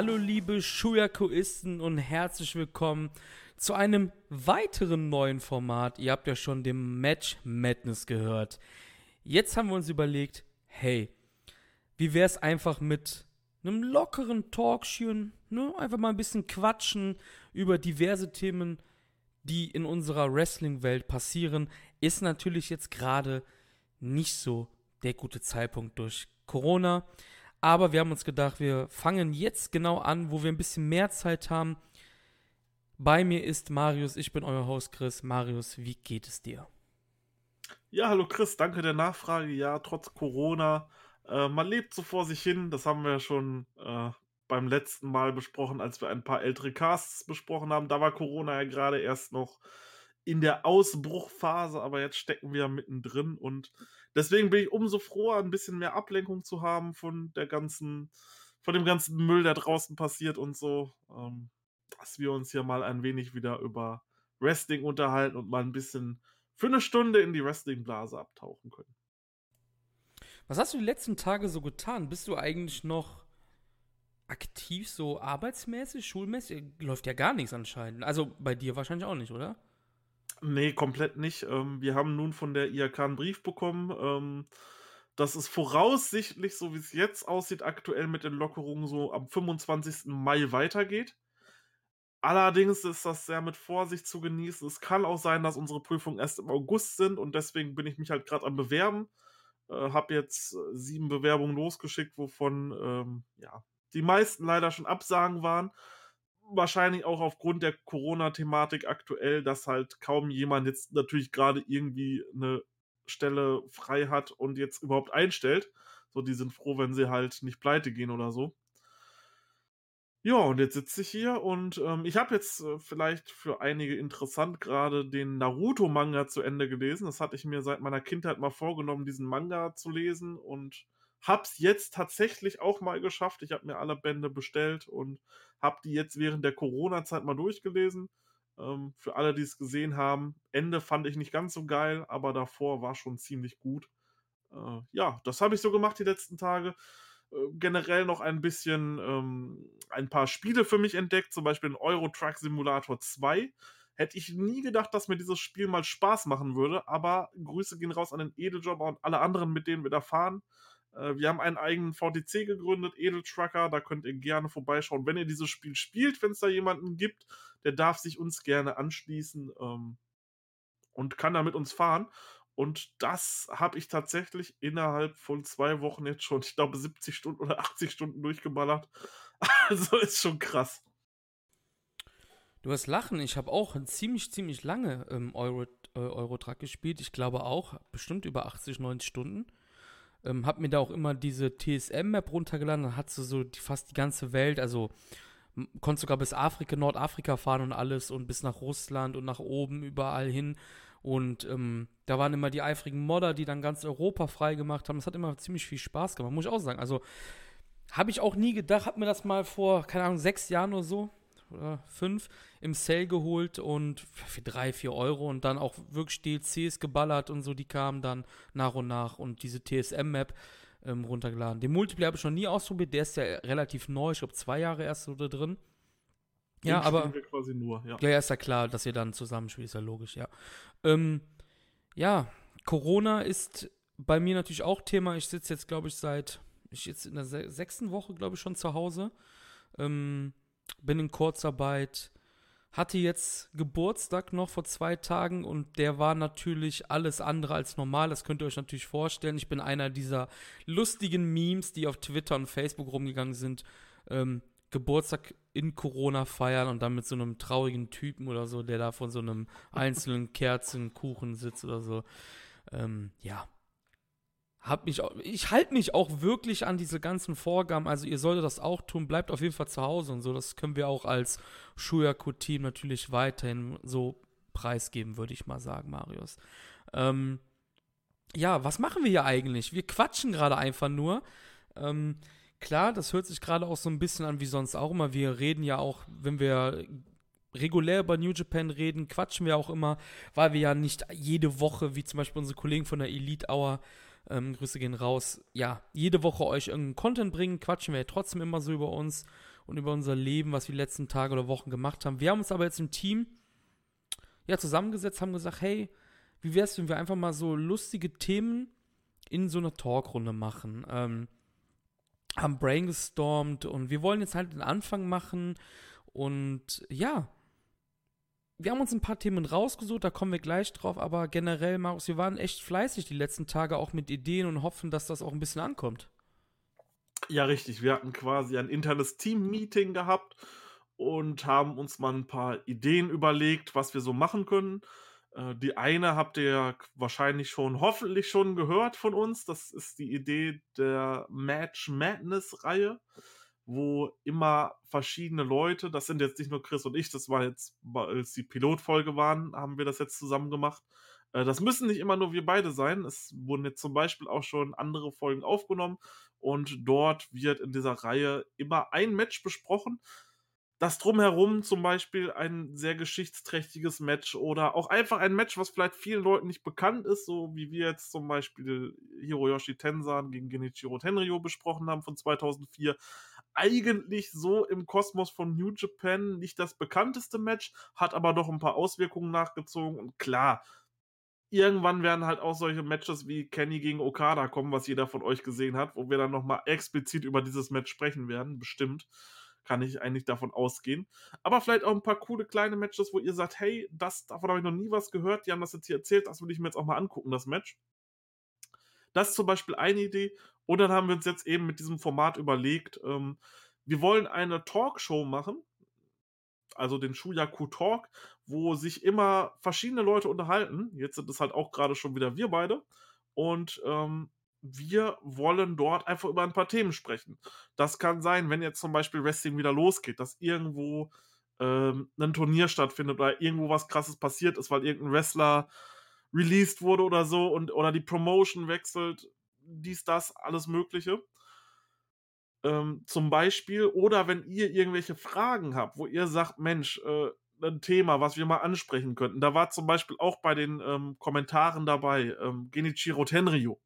Hallo liebe Schuyakuisten und herzlich willkommen zu einem weiteren neuen Format. Ihr habt ja schon dem Match Madness gehört. Jetzt haben wir uns überlegt, hey, wie wäre es einfach mit einem lockeren Talkchen, ne? Einfach mal ein bisschen quatschen über diverse Themen, die in unserer Wrestling-Welt passieren. Ist natürlich jetzt gerade nicht so der gute Zeitpunkt durch Corona. Aber wir haben uns gedacht, wir fangen jetzt genau an, wo wir ein bisschen mehr Zeit haben. Bei mir ist Marius, ich bin euer Host Chris. Marius, wie geht es dir? Ja, hallo Chris, danke der Nachfrage. Ja, trotz Corona, äh, man lebt so vor sich hin. Das haben wir ja schon äh, beim letzten Mal besprochen, als wir ein paar ältere Casts besprochen haben. Da war Corona ja gerade erst noch in der Ausbruchphase, aber jetzt stecken wir mittendrin und deswegen bin ich umso froher, ein bisschen mehr Ablenkung zu haben von der ganzen, von dem ganzen Müll, der draußen passiert und so, ähm, dass wir uns hier mal ein wenig wieder über Wrestling unterhalten und mal ein bisschen für eine Stunde in die Wrestling-Blase abtauchen können. Was hast du die letzten Tage so getan? Bist du eigentlich noch aktiv so arbeitsmäßig, schulmäßig? Läuft ja gar nichts anscheinend. Also bei dir wahrscheinlich auch nicht, oder? Nee, komplett nicht. Ähm, wir haben nun von der IHK einen Brief bekommen, ähm, dass es voraussichtlich, so wie es jetzt aussieht, aktuell mit den Lockerungen so am 25. Mai weitergeht. Allerdings ist das sehr mit Vorsicht zu genießen. Es kann auch sein, dass unsere Prüfungen erst im August sind und deswegen bin ich mich halt gerade am Bewerben. Äh, habe jetzt äh, sieben Bewerbungen losgeschickt, wovon ähm, ja, die meisten leider schon Absagen waren wahrscheinlich auch aufgrund der Corona-Thematik aktuell, dass halt kaum jemand jetzt natürlich gerade irgendwie eine Stelle frei hat und jetzt überhaupt einstellt. So, die sind froh, wenn sie halt nicht pleite gehen oder so. Ja, und jetzt sitze ich hier und ähm, ich habe jetzt äh, vielleicht für einige interessant gerade den Naruto-Manga zu Ende gelesen. Das hatte ich mir seit meiner Kindheit mal vorgenommen, diesen Manga zu lesen und hab's jetzt tatsächlich auch mal geschafft. Ich habe mir alle Bände bestellt und habe die jetzt während der Corona-Zeit mal durchgelesen. Ähm, für alle, die es gesehen haben, Ende fand ich nicht ganz so geil, aber davor war schon ziemlich gut. Äh, ja, das habe ich so gemacht die letzten Tage. Äh, generell noch ein bisschen ähm, ein paar Spiele für mich entdeckt, zum Beispiel in Euro Truck Simulator 2. Hätte ich nie gedacht, dass mir dieses Spiel mal Spaß machen würde, aber Grüße gehen raus an den Edeljobber und alle anderen, mit denen wir da fahren. Äh, wir haben einen eigenen VTC gegründet, Edeltrucker, da könnt ihr gerne vorbeischauen. Wenn ihr dieses Spiel spielt, wenn es da jemanden gibt, der darf sich uns gerne anschließen ähm, und kann da mit uns fahren. Und das habe ich tatsächlich innerhalb von zwei Wochen jetzt schon, ich glaube, 70 Stunden oder 80 Stunden durchgeballert. Also ist schon krass. Du hast Lachen. Ich habe auch ziemlich, ziemlich lange ähm, Euro, äh, Eurotruck gespielt. Ich glaube auch bestimmt über 80, 90 Stunden. Ähm, hab mir da auch immer diese TSM-Map runtergeladen, dann hat du so die, fast die ganze Welt, also konntest sogar bis Afrika, Nordafrika fahren und alles und bis nach Russland und nach oben überall hin. Und ähm, da waren immer die eifrigen Modder, die dann ganz Europa frei gemacht haben. Das hat immer ziemlich viel Spaß gemacht, muss ich auch sagen. Also habe ich auch nie gedacht, hab mir das mal vor, keine Ahnung, sechs Jahren oder so, oder fünf im Sale geholt und für drei, vier Euro und dann auch wirklich DLCs geballert und so, die kamen dann nach und nach und diese TSM-Map ähm, runtergeladen. Den Multiplayer habe ich noch nie ausprobiert, der ist ja relativ neu, ich glaube zwei Jahre erst so da drin. Den ja, aber. Wir quasi nur, ja. ja, ist ja klar, dass ihr dann zusammenspielt, ist ja logisch, ja. Ähm, ja, Corona ist bei mir natürlich auch Thema. Ich sitze jetzt, glaube ich, seit, ich jetzt in der sechsten Woche, glaube ich, schon zu Hause. Ähm, bin in Kurzarbeit, hatte jetzt Geburtstag noch vor zwei Tagen und der war natürlich alles andere als normal. Das könnt ihr euch natürlich vorstellen. Ich bin einer dieser lustigen Memes, die auf Twitter und Facebook rumgegangen sind. Ähm, Geburtstag in Corona feiern und dann mit so einem traurigen Typen oder so, der da von so einem einzelnen Kerzenkuchen sitzt oder so. Ähm, ja, hab mich ich halte mich auch wirklich an diese ganzen Vorgaben. Also ihr solltet das auch tun. Bleibt auf jeden Fall zu Hause und so. Das können wir auch als Schuyaku-Team natürlich weiterhin so preisgeben, würde ich mal sagen, Marius. Ähm, ja, was machen wir hier eigentlich? Wir quatschen gerade einfach nur. Ähm, klar, das hört sich gerade auch so ein bisschen an wie sonst auch immer. Wir reden ja auch, wenn wir regulär über New Japan reden, quatschen wir auch immer, weil wir ja nicht jede Woche, wie zum Beispiel unsere Kollegen von der Elite Hour, ähm, Grüße gehen raus. Ja, jede Woche euch irgendeinen Content bringen, quatschen wir ja trotzdem immer so über uns. und über unser Leben, was wir die letzten Tage oder Wochen gemacht haben. Wir haben uns aber jetzt im Team ja, zusammengesetzt, haben gesagt, hey, wie wäre es, wenn wir einfach mal so lustige Themen in so einer Talkrunde machen? Ähm, haben brainstormt und wir wollen jetzt halt den Anfang machen und ja, wir haben uns ein paar Themen rausgesucht, da kommen wir gleich drauf, aber generell, Markus, wir waren echt fleißig die letzten Tage auch mit Ideen und hoffen, dass das auch ein bisschen ankommt. Ja, richtig. Wir hatten quasi ein internes Team-Meeting gehabt und haben uns mal ein paar Ideen überlegt, was wir so machen können. Äh, die eine habt ihr ja wahrscheinlich schon, hoffentlich schon gehört von uns. Das ist die Idee der Match Madness-Reihe, wo immer verschiedene Leute, das sind jetzt nicht nur Chris und ich, das war jetzt, als die Pilotfolge waren, haben wir das jetzt zusammen gemacht. Äh, das müssen nicht immer nur wir beide sein. Es wurden jetzt zum Beispiel auch schon andere Folgen aufgenommen und dort wird in dieser Reihe immer ein Match besprochen das drumherum zum Beispiel ein sehr geschichtsträchtiges Match oder auch einfach ein Match, was vielleicht vielen Leuten nicht bekannt ist, so wie wir jetzt zum Beispiel Hiroyoshi Tensan gegen Genichiro Tenryo besprochen haben von 2004. Eigentlich so im Kosmos von New Japan nicht das bekannteste Match, hat aber doch ein paar Auswirkungen nachgezogen und klar, irgendwann werden halt auch solche Matches wie Kenny gegen Okada kommen, was jeder von euch gesehen hat, wo wir dann nochmal explizit über dieses Match sprechen werden, bestimmt kann ich eigentlich davon ausgehen. Aber vielleicht auch ein paar coole kleine Matches, wo ihr sagt, hey, das, davon habe ich noch nie was gehört, die haben das jetzt hier erzählt, das will ich mir jetzt auch mal angucken, das Match. Das ist zum Beispiel eine Idee. Und dann haben wir uns jetzt eben mit diesem Format überlegt, ähm, wir wollen eine Talkshow machen, also den Shuyaku Talk, wo sich immer verschiedene Leute unterhalten. Jetzt sind es halt auch gerade schon wieder wir beide. Und ähm, wir wollen dort einfach über ein paar Themen sprechen. Das kann sein, wenn jetzt zum Beispiel Wrestling wieder losgeht, dass irgendwo ähm, ein Turnier stattfindet oder irgendwo was krasses passiert ist, weil irgendein Wrestler released wurde oder so und oder die Promotion wechselt, dies, das, alles Mögliche. Ähm, zum Beispiel, oder wenn ihr irgendwelche Fragen habt, wo ihr sagt, Mensch, äh, ein Thema, was wir mal ansprechen könnten. Da war zum Beispiel auch bei den ähm, Kommentaren dabei ähm, Genichiro Tenryu.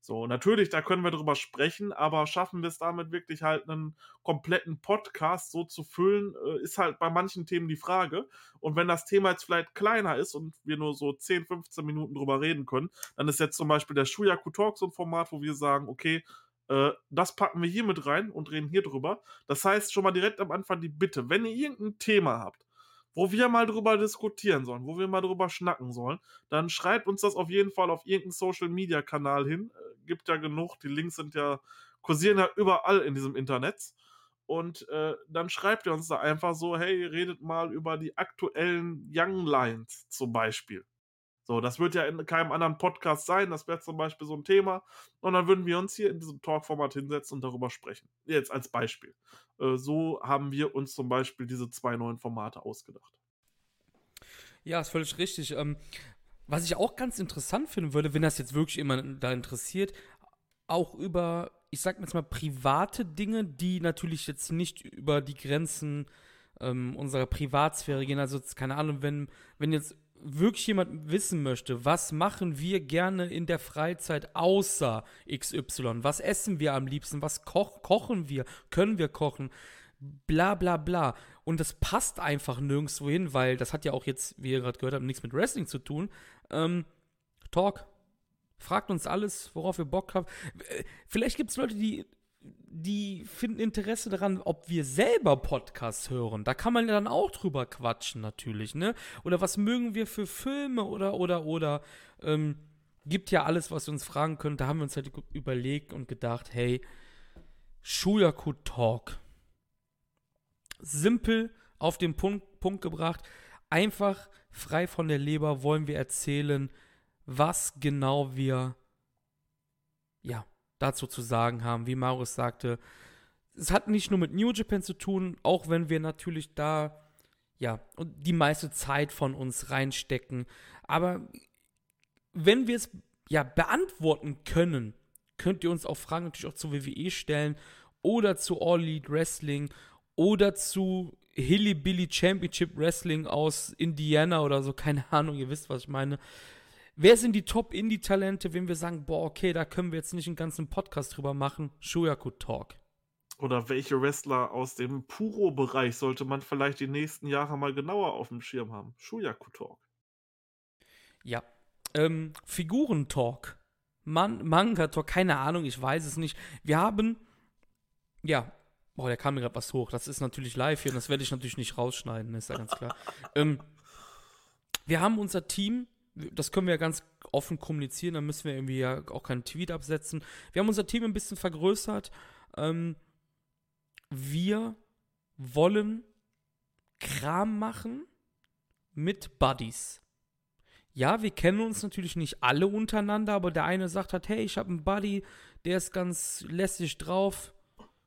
So, natürlich, da können wir drüber sprechen, aber schaffen wir es damit wirklich halt einen kompletten Podcast so zu füllen, äh, ist halt bei manchen Themen die Frage. Und wenn das Thema jetzt vielleicht kleiner ist und wir nur so 10, 15 Minuten drüber reden können, dann ist jetzt zum Beispiel der Shuyaku Talk so ein Format, wo wir sagen, okay, äh, das packen wir hier mit rein und reden hier drüber. Das heißt schon mal direkt am Anfang die Bitte, wenn ihr irgendein Thema habt, wo wir mal drüber diskutieren sollen, wo wir mal drüber schnacken sollen, dann schreibt uns das auf jeden Fall auf irgendeinen Social Media Kanal hin. Äh, gibt ja genug, die Links sind ja, kursieren ja überall in diesem Internet. Und äh, dann schreibt ihr uns da einfach so, hey, redet mal über die aktuellen Young Lions zum Beispiel. So, das wird ja in keinem anderen Podcast sein. Das wäre zum Beispiel so ein Thema. Und dann würden wir uns hier in diesem Talk-Format hinsetzen und darüber sprechen. Jetzt als Beispiel. Äh, so haben wir uns zum Beispiel diese zwei neuen Formate ausgedacht. Ja, ist völlig richtig. Ähm, was ich auch ganz interessant finden würde, wenn das jetzt wirklich jemand da interessiert, auch über, ich sag jetzt mal, private Dinge, die natürlich jetzt nicht über die Grenzen ähm, unserer Privatsphäre gehen. Also, keine Ahnung, wenn, wenn jetzt wirklich jemand wissen möchte, was machen wir gerne in der Freizeit außer XY? Was essen wir am liebsten? Was koch kochen wir? Können wir kochen? Bla bla bla. Und das passt einfach nirgendwo hin, weil das hat ja auch jetzt, wie ihr gerade gehört habt, nichts mit Wrestling zu tun. Ähm, Talk. Fragt uns alles, worauf wir Bock haben. Äh, vielleicht gibt es Leute, die die finden Interesse daran, ob wir selber Podcasts hören. Da kann man ja dann auch drüber quatschen, natürlich, ne? Oder was mögen wir für Filme oder, oder, oder. Ähm, gibt ja alles, was wir uns fragen können. Da haben wir uns halt überlegt und gedacht, hey, Shuyaku Talk. Simpel auf den Punkt, Punkt gebracht. Einfach frei von der Leber wollen wir erzählen, was genau wir, ja, dazu zu sagen haben. Wie Marius sagte, es hat nicht nur mit New Japan zu tun, auch wenn wir natürlich da ja die meiste Zeit von uns reinstecken. Aber wenn wir es ja beantworten können, könnt ihr uns auch Fragen natürlich auch zu WWE stellen oder zu All Elite Wrestling oder zu Hilly Billy Championship Wrestling aus Indiana oder so, keine Ahnung, ihr wisst, was ich meine. Wer sind die Top-Indie-Talente, wenn wir sagen, boah, okay, da können wir jetzt nicht einen ganzen Podcast drüber machen? Shuyaku Talk. Oder welche Wrestler aus dem Puro-Bereich sollte man vielleicht die nächsten Jahre mal genauer auf dem Schirm haben? Shuyaku Talk. Ja. Ähm, Figurentalk. Man Manga-Talk, keine Ahnung, ich weiß es nicht. Wir haben, ja, boah, da kam mir gerade was hoch. Das ist natürlich live hier und das werde ich natürlich nicht rausschneiden, ist ja ganz klar. ähm, wir haben unser Team, das können wir ja ganz offen kommunizieren, da müssen wir irgendwie ja auch keinen Tweet absetzen. Wir haben unser Team ein bisschen vergrößert. Ähm, wir wollen Kram machen mit Buddies. Ja, wir kennen uns natürlich nicht alle untereinander, aber der eine sagt halt, hey, ich habe einen Buddy, der ist ganz lässig drauf.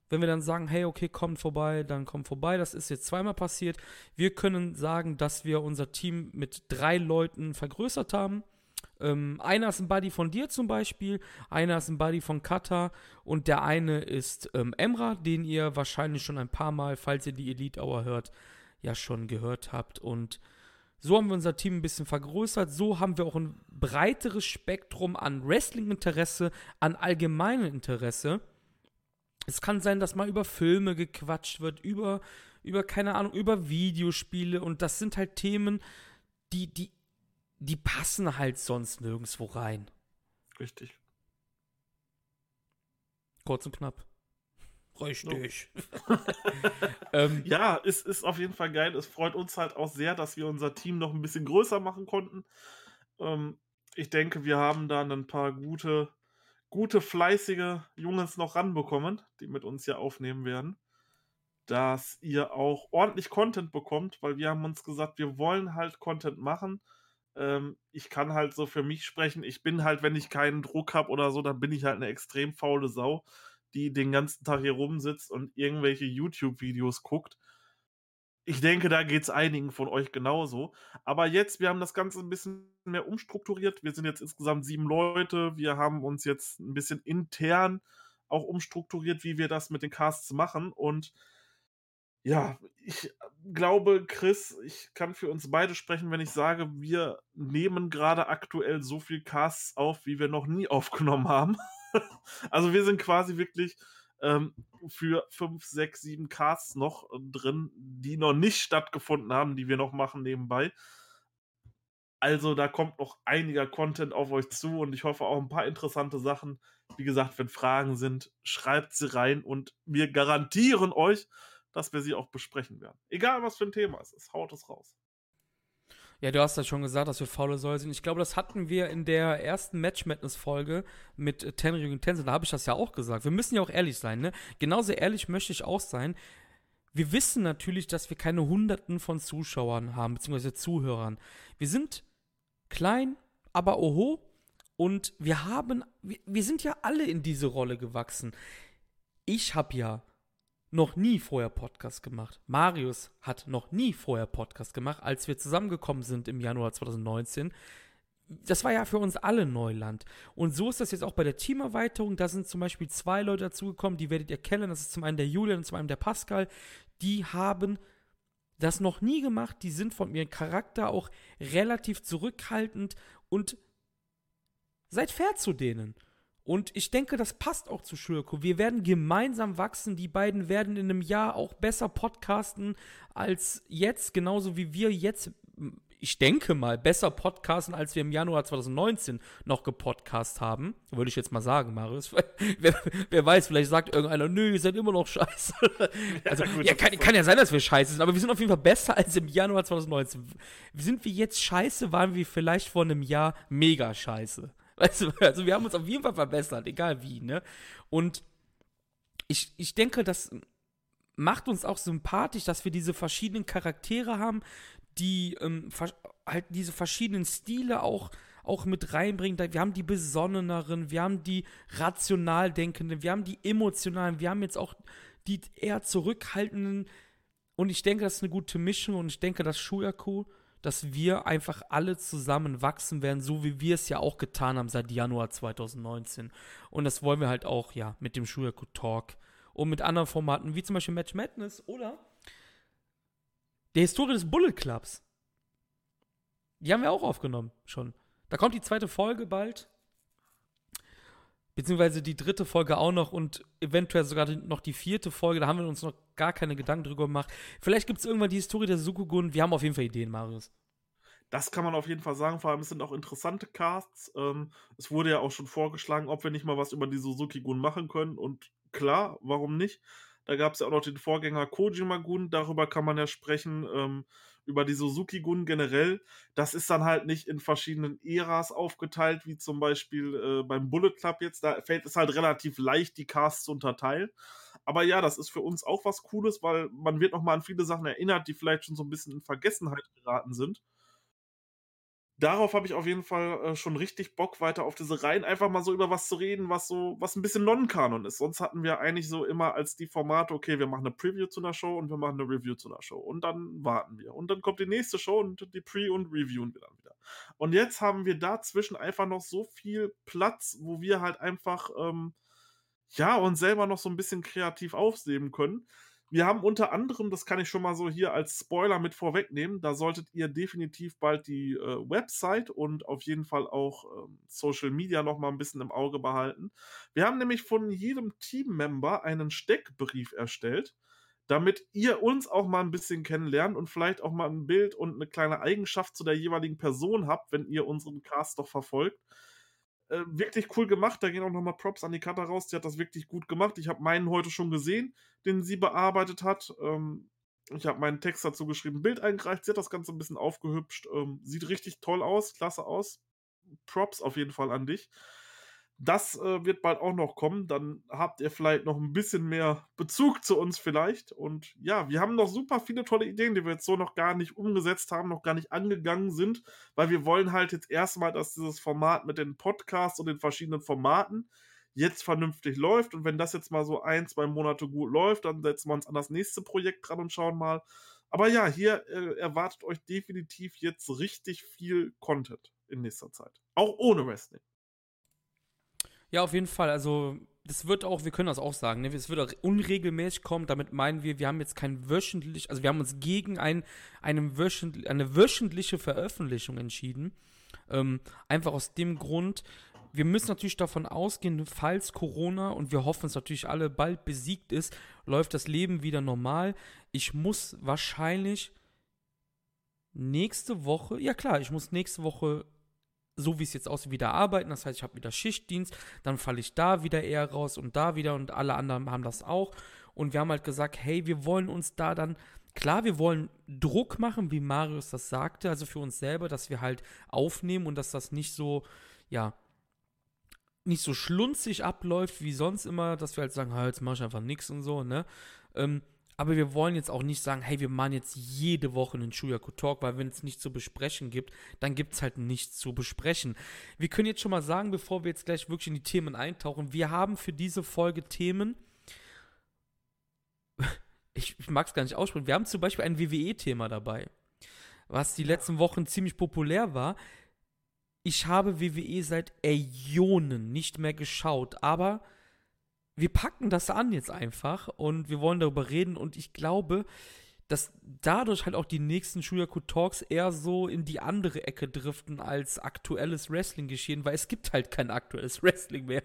Wenn wir dann sagen, hey, okay, kommt vorbei, dann kommt vorbei. Das ist jetzt zweimal passiert. Wir können sagen, dass wir unser Team mit drei Leuten vergrößert haben. Ähm, einer ist ein Buddy von dir zum Beispiel, einer ist ein Buddy von Kata und der eine ist ähm, Emra, den ihr wahrscheinlich schon ein paar Mal, falls ihr die Elite Hour hört, ja schon gehört habt. Und so haben wir unser Team ein bisschen vergrößert. So haben wir auch ein breiteres Spektrum an Wrestling-Interesse, an allgemeinem Interesse. Es kann sein, dass mal über Filme gequatscht wird, über, über, keine Ahnung, über Videospiele. Und das sind halt Themen, die, die, die passen halt sonst nirgendwo rein. Richtig. Kurz und knapp. Richtig. ähm, ja, es ist auf jeden Fall geil. Es freut uns halt auch sehr, dass wir unser Team noch ein bisschen größer machen konnten. Ähm, ich denke, wir haben da ein paar gute, gute, fleißige Jungs noch ranbekommen, die mit uns hier aufnehmen werden. Dass ihr auch ordentlich Content bekommt, weil wir haben uns gesagt, wir wollen halt Content machen. Ähm, ich kann halt so für mich sprechen. Ich bin halt, wenn ich keinen Druck habe oder so, dann bin ich halt eine extrem faule Sau die den ganzen Tag hier rumsitzt und irgendwelche YouTube-Videos guckt. Ich denke, da geht es einigen von euch genauso. Aber jetzt, wir haben das Ganze ein bisschen mehr umstrukturiert. Wir sind jetzt insgesamt sieben Leute. Wir haben uns jetzt ein bisschen intern auch umstrukturiert, wie wir das mit den Casts machen. Und ja, ich glaube, Chris, ich kann für uns beide sprechen, wenn ich sage, wir nehmen gerade aktuell so viel Casts auf, wie wir noch nie aufgenommen haben. also wir sind quasi wirklich ähm, für fünf, sechs, sieben Casts noch äh, drin, die noch nicht stattgefunden haben, die wir noch machen nebenbei. Also da kommt noch einiger Content auf euch zu und ich hoffe auch ein paar interessante Sachen. Wie gesagt, wenn Fragen sind, schreibt sie rein und wir garantieren euch, dass wir sie auch besprechen werden. Egal was für ein Thema es ist, haut es raus. Ja, du hast ja schon gesagt, dass wir faule Säue sind. Ich glaube, das hatten wir in der ersten Match Madness Folge mit Tenry gegen Tenzin. Da habe ich das ja auch gesagt. Wir müssen ja auch ehrlich sein, ne? Genauso ehrlich möchte ich auch sein. Wir wissen natürlich, dass wir keine Hunderten von Zuschauern haben, beziehungsweise Zuhörern. Wir sind klein, aber oho. Und wir haben, wir, wir sind ja alle in diese Rolle gewachsen. Ich habe ja noch nie vorher Podcast gemacht. Marius hat noch nie vorher Podcast gemacht, als wir zusammengekommen sind im Januar 2019. Das war ja für uns alle Neuland. Und so ist das jetzt auch bei der Teamerweiterung. Da sind zum Beispiel zwei Leute dazugekommen, die werdet ihr kennen. Das ist zum einen der Julian und zum anderen der Pascal. Die haben das noch nie gemacht. Die sind von ihrem Charakter auch relativ zurückhaltend und seid fair zu denen. Und ich denke, das passt auch zu Schürko. Wir werden gemeinsam wachsen. Die beiden werden in einem Jahr auch besser podcasten als jetzt, genauso wie wir jetzt, ich denke mal, besser podcasten, als wir im Januar 2019 noch gepodcast haben. Würde ich jetzt mal sagen, Marius. wer, wer, weiß, vielleicht sagt irgendeiner, nö, ihr seid immer noch scheiße. also, ja, gut, ja kann, kann, ja sein, dass wir scheiße sind, aber wir sind auf jeden Fall besser als im Januar 2019. Sind wir jetzt scheiße, waren wir vielleicht vor einem Jahr mega scheiße. Weißt du, also wir haben uns auf jeden Fall verbessert, egal wie, ne? Und ich, ich denke, das macht uns auch sympathisch, dass wir diese verschiedenen Charaktere haben, die ähm, halt diese verschiedenen Stile auch, auch mit reinbringen. Wir haben die besonneneren, wir haben die rational denkenden, wir haben die emotionalen, wir haben jetzt auch die eher zurückhaltenden. Und ich denke, das ist eine gute Mischung und ich denke, dass Shuyaku dass wir einfach alle zusammen wachsen werden, so wie wir es ja auch getan haben seit Januar 2019. Und das wollen wir halt auch, ja, mit dem Shuyaku Talk und mit anderen Formaten, wie zum Beispiel Match Madness oder der Historie des Bullet Clubs. Die haben wir auch aufgenommen schon. Da kommt die zweite Folge bald. Beziehungsweise die dritte Folge auch noch und eventuell sogar noch die vierte Folge. Da haben wir uns noch gar keine Gedanken drüber gemacht. Vielleicht gibt es irgendwann die Historie der Sukugun. Wir haben auf jeden Fall Ideen, Marius. Das kann man auf jeden Fall sagen. Vor allem, es sind auch interessante Casts. Ähm, es wurde ja auch schon vorgeschlagen, ob wir nicht mal was über die Suzuki-Gun machen können. Und klar, warum nicht? Da gab es ja auch noch den Vorgänger Kojima-Gun. Darüber kann man ja sprechen. Ähm, über die Suzuki-Gun generell. Das ist dann halt nicht in verschiedenen Äras aufgeteilt, wie zum Beispiel äh, beim Bullet Club jetzt. Da fällt es halt relativ leicht, die Casts zu unterteilen. Aber ja, das ist für uns auch was Cooles, weil man wird nochmal an viele Sachen erinnert, die vielleicht schon so ein bisschen in Vergessenheit geraten sind darauf habe ich auf jeden Fall äh, schon richtig Bock, weiter auf diese Reihen einfach mal so über was zu reden, was so, was ein bisschen Non-Kanon ist. Sonst hatten wir eigentlich so immer als die Formate, okay, wir machen eine Preview zu einer Show und wir machen eine Review zu einer Show. Und dann warten wir. Und dann kommt die nächste Show und die Pre- und reviewen wir dann wieder. Und jetzt haben wir dazwischen einfach noch so viel Platz, wo wir halt einfach, ähm, ja, uns selber noch so ein bisschen kreativ aufsehen können. Wir haben unter anderem, das kann ich schon mal so hier als Spoiler mit vorwegnehmen, da solltet ihr definitiv bald die äh, Website und auf jeden Fall auch ähm, Social Media noch mal ein bisschen im Auge behalten. Wir haben nämlich von jedem Teammember einen Steckbrief erstellt, damit ihr uns auch mal ein bisschen kennenlernt und vielleicht auch mal ein Bild und eine kleine Eigenschaft zu der jeweiligen Person habt, wenn ihr unseren Cast doch verfolgt. Äh, wirklich cool gemacht. Da gehen auch nochmal Props an die Cutter raus. Die hat das wirklich gut gemacht. Ich habe meinen heute schon gesehen, den sie bearbeitet hat. Ähm, ich habe meinen Text dazu geschrieben, Bild eingereicht. Sie hat das Ganze ein bisschen aufgehübscht. Ähm, sieht richtig toll aus, klasse aus. Props auf jeden Fall an dich. Das äh, wird bald auch noch kommen. Dann habt ihr vielleicht noch ein bisschen mehr Bezug zu uns vielleicht. Und ja, wir haben noch super viele tolle Ideen, die wir jetzt so noch gar nicht umgesetzt haben, noch gar nicht angegangen sind, weil wir wollen halt jetzt erstmal, dass dieses Format mit den Podcasts und den verschiedenen Formaten jetzt vernünftig läuft. Und wenn das jetzt mal so ein, zwei Monate gut läuft, dann setzen wir uns an das nächste Projekt dran und schauen mal. Aber ja, hier äh, erwartet euch definitiv jetzt richtig viel Content in nächster Zeit. Auch ohne Wrestling. Ja, auf jeden Fall. Also, das wird auch, wir können das auch sagen, ne? es wird auch unregelmäßig kommen. Damit meinen wir, wir haben jetzt kein wöchentlich, also wir haben uns gegen ein, eine, wöchentlich, eine wöchentliche Veröffentlichung entschieden. Ähm, einfach aus dem Grund, wir müssen natürlich davon ausgehen, falls Corona und wir hoffen es natürlich alle bald besiegt ist, läuft das Leben wieder normal. Ich muss wahrscheinlich nächste Woche, ja klar, ich muss nächste Woche so wie es jetzt aussieht, wieder arbeiten. Das heißt, ich habe wieder Schichtdienst, dann falle ich da wieder eher raus und da wieder und alle anderen haben das auch. Und wir haben halt gesagt, hey, wir wollen uns da dann, klar, wir wollen Druck machen, wie Marius das sagte, also für uns selber, dass wir halt aufnehmen und dass das nicht so, ja, nicht so schlunzig abläuft wie sonst immer, dass wir halt sagen, halt, jetzt mach ich einfach nichts und so, ne? Ähm, aber wir wollen jetzt auch nicht sagen, hey, wir machen jetzt jede Woche einen Shuyaku Talk, weil wenn es nichts zu besprechen gibt, dann gibt es halt nichts zu besprechen. Wir können jetzt schon mal sagen, bevor wir jetzt gleich wirklich in die Themen eintauchen, wir haben für diese Folge Themen. Ich, ich mag es gar nicht aussprechen. Wir haben zum Beispiel ein WWE-Thema dabei, was die letzten Wochen ziemlich populär war. Ich habe WWE seit Äonen nicht mehr geschaut, aber wir packen das an jetzt einfach und wir wollen darüber reden und ich glaube, dass dadurch halt auch die nächsten Shuyaku Talks eher so in die andere Ecke driften als aktuelles Wrestling geschehen, weil es gibt halt kein aktuelles Wrestling mehr.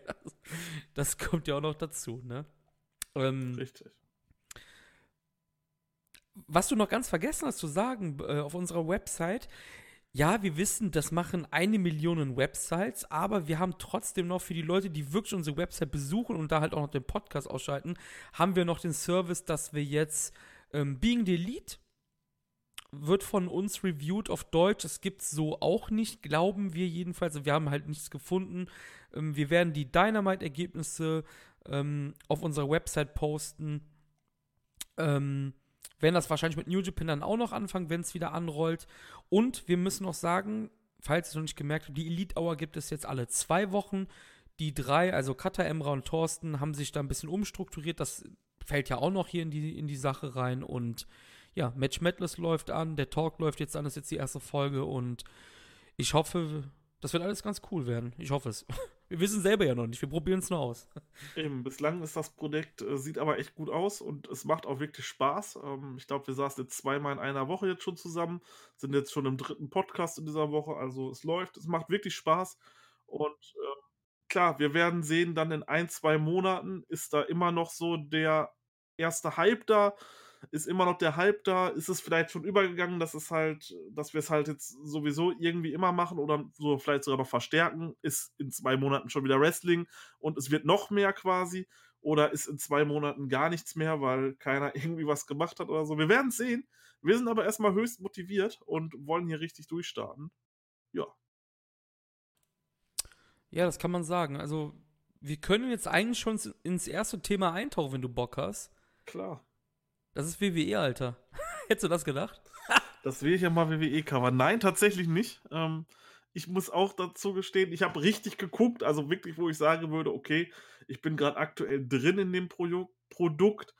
Das kommt ja auch noch dazu, ne? Ähm, Richtig. Was du noch ganz vergessen hast zu sagen äh, auf unserer Website, ja, wir wissen, das machen eine Million Websites, aber wir haben trotzdem noch für die Leute, die wirklich unsere Website besuchen und da halt auch noch den Podcast ausschalten, haben wir noch den Service, dass wir jetzt ähm, Being the Elite wird von uns reviewed auf Deutsch. Es gibt so auch nicht, glauben wir jedenfalls. Wir haben halt nichts gefunden. Ähm, wir werden die Dynamite-Ergebnisse ähm, auf unserer Website posten. Ähm, werden das wahrscheinlich mit New Japan dann auch noch anfangen, wenn es wieder anrollt. Und wir müssen noch sagen, falls ihr es noch nicht gemerkt habt, die Elite Hour gibt es jetzt alle zwei Wochen. Die drei, also Katha, Emra und Thorsten, haben sich da ein bisschen umstrukturiert. Das fällt ja auch noch hier in die, in die Sache rein. Und ja, Match Madness läuft an, der Talk läuft jetzt an, das ist jetzt die erste Folge. Und ich hoffe, das wird alles ganz cool werden. Ich hoffe es. Wir wissen selber ja noch nicht, wir probieren es nur aus. Eben, bislang ist das Projekt, äh, sieht aber echt gut aus und es macht auch wirklich Spaß. Ähm, ich glaube, wir saßen jetzt zweimal in einer Woche jetzt schon zusammen, sind jetzt schon im dritten Podcast in dieser Woche, also es läuft, es macht wirklich Spaß und äh, klar, wir werden sehen, dann in ein, 2 Monaten ist da immer noch so der erste Hype da. Ist immer noch der Hype da? Ist es vielleicht schon übergegangen, dass es halt dass wir es halt jetzt sowieso irgendwie immer machen oder so vielleicht sogar noch verstärken? Ist in 2 Monaten schon wieder Wrestling und es wird noch mehr quasi? Oder ist in 2 Monaten gar nichts mehr, weil keiner irgendwie was gemacht hat oder so? Wir werden's sehen. Wir sind aber erst mal höchst motiviert und wollen hier richtig durchstarten. Ja. Ja, das kann man sagen. Also, wir können jetzt eigentlich schon ins erste Thema eintauchen, wenn du Bock hast. Klar. Das ist WWE, Alter. Hättest du das gedacht? das will ich ja mal WWE-Cover. Nein, tatsächlich nicht. Ähm, ich muss auch dazu gestehen, ich habe richtig geguckt, also wirklich, wo ich sagen würde, okay, ich bin gerade aktuell drin in dem Pro Produkt.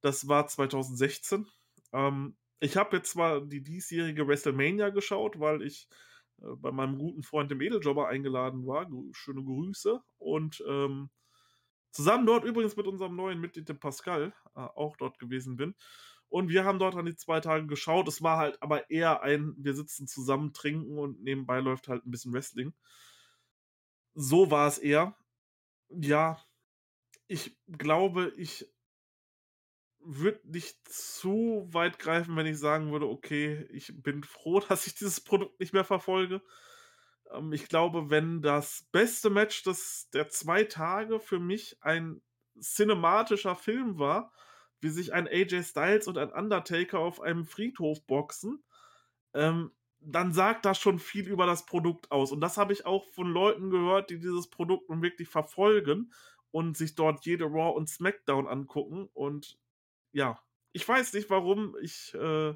Das war 2016. Ähm, ich habe jetzt zwar die diesjährige WrestleMania geschaut, weil ich äh, bei meinem guten Freund dem Edeljobber eingeladen war. Schöne Grüße. Und ähm, zusammen dort übrigens mit unserem neuen Mitglied, dem Pascal, äh, auch dort gewesen bin. Und wir haben dort an die zwei Tage geschaut. Es war halt aber eher ein, wir sitzen zusammen, trinken und nebenbei läuft halt ein bisschen Wrestling. So war es eher. Ja, ich glaube, ich würde nicht zu weit greifen, wenn ich sagen würde, okay, ich bin froh, dass ich dieses Produkt nicht mehr verfolge. Ähm, ich glaube, wenn das beste Match des, der zwei Tage für mich ein cinematischer Film war, wie sich ein AJ Styles und ein Undertaker auf einem Friedhof boxen, ähm, dann sagt das schon viel über das Produkt aus. Und das habe ich auch von Leuten gehört, die dieses Produkt nun wirklich verfolgen und sich dort jede Raw und SmackDown angucken. Und ja, ich weiß nicht warum. Ich äh,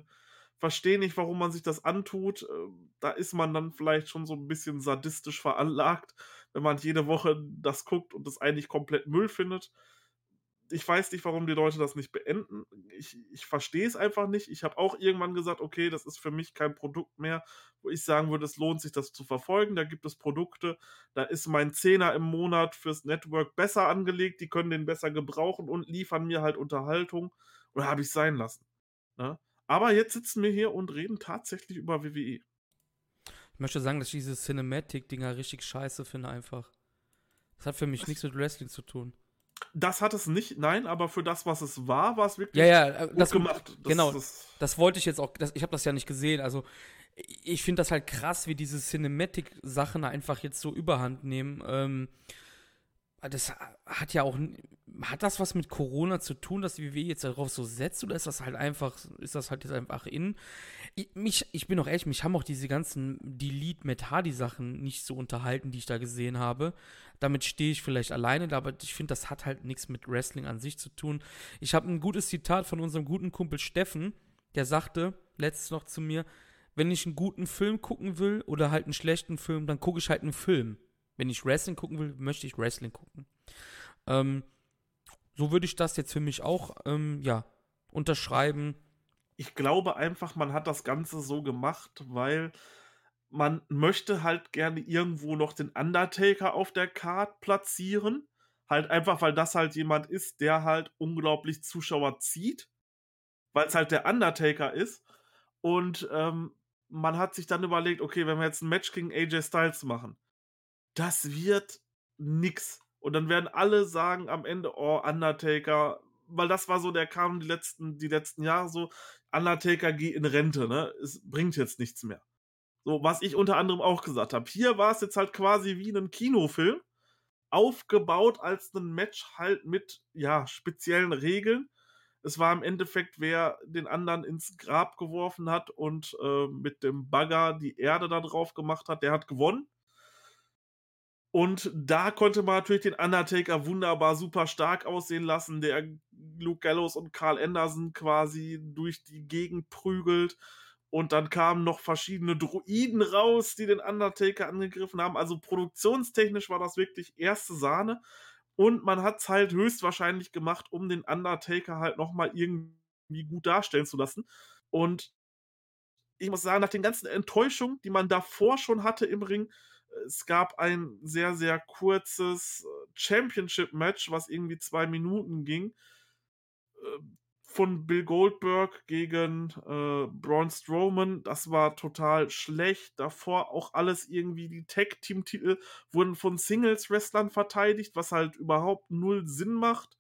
verstehe nicht, warum man sich das antut. Ähm, da ist man dann vielleicht schon so ein bisschen sadistisch veranlagt, wenn man jede Woche das guckt und es eigentlich komplett Müll findet ich weiß nicht, warum die Leute das nicht beenden. Ich, ich verstehe es einfach nicht. Ich habe auch irgendwann gesagt, okay, das ist für mich kein Produkt mehr, wo ich sagen würde, es lohnt sich, das zu verfolgen. Da gibt es Produkte, da ist mein Zehner im Monat fürs Network besser angelegt, die können den besser gebrauchen und liefern mir halt Unterhaltung. Oder habe ich sein lassen? Ne? Aber jetzt sitzen wir hier und reden tatsächlich über WWE. Ich möchte sagen, dass ich diese Cinematic-Dinger richtig scheiße finde, einfach. Das hat für mich nichts mit Wrestling zu tun. Das hat es nicht, nein, aber für das, was es war, war es wirklich ja, ja, äh, gut das, gemacht. Das, genau, das, das, wollte ich jetzt auch, ich habe das ja nicht gesehen, also ich finde das halt krass, wie diese Cinematic-Sachen einfach jetzt so überhand nehmen. Ähm, das hat ja auch, hat das was mit Corona zu tun, dass die WWE jetzt darauf so setzt oder ist das halt einfach, ist das halt jetzt einfach in? Ich, mich, ich bin auch ehrlich, mich haben auch diese ganzen Delete Matt Hardy Sachen nicht so unterhalten, die ich da gesehen habe. Damit stehe ich vielleicht alleine, aber ich finde, das hat halt nichts mit Wrestling an sich zu tun. Ich habe ein gutes Zitat von unserem guten Kumpel Steffen, der sagte letztens noch zu mir, wenn ich einen guten Film gucken will oder halt einen schlechten Film, dann gucke ich halt einen Film. Wenn ich Wrestling gucken will, möchte ich Wrestling gucken. Ähm, so würde ich das jetzt für mich auch, ähm, ja, unterschreiben. Ich glaube einfach, man hat das Ganze so gemacht, weil man möchte halt gerne irgendwo noch den Undertaker auf der Card platzieren. Halt einfach, weil das halt jemand ist, der halt unglaublich Zuschauer zieht. Weil es halt der Undertaker ist. Und ähm, man hat sich dann überlegt, okay, wenn wir jetzt ein Match gegen AJ Styles machen, das wird nix. Und dann werden alle sagen am Ende, oh, Undertaker, weil das war so, der kam die letzten, die letzten Jahre so, Undertaker geh in Rente, ne? Es bringt jetzt nichts mehr. So, was ich unter anderem auch gesagt habe. Hier war es jetzt halt quasi wie ein Kinofilm, aufgebaut als ein Match halt mit, ja, speziellen Regeln. Es war im Endeffekt, wer den anderen ins Grab geworfen hat und äh, mit dem Bagger die Erde da drauf gemacht hat, der hat gewonnen. Und da konnte man natürlich den Undertaker wunderbar super stark aussehen lassen, der Luke Gallows und Carl Anderson quasi durch die Gegend prügelt. Und dann kamen noch verschiedene Druiden raus, die den Undertaker angegriffen haben. Also produktionstechnisch war das wirklich erste Sahne. Und man hat es halt höchstwahrscheinlich gemacht, um den Undertaker halt nochmal irgendwie gut darstellen zu lassen. Und ich muss sagen, nach den ganzen Enttäuschungen, die man davor schon hatte im Ring, es gab ein sehr, sehr kurzes äh, Championship-Match, was irgendwie zwei Minuten ging. Ähm, von Bill Goldberg gegen äh, Braun Strowman, das war total schlecht. Davor auch alles irgendwie, die Tag-Team-Titel wurden von Singles-Wrestlern verteidigt, was halt überhaupt null Sinn macht.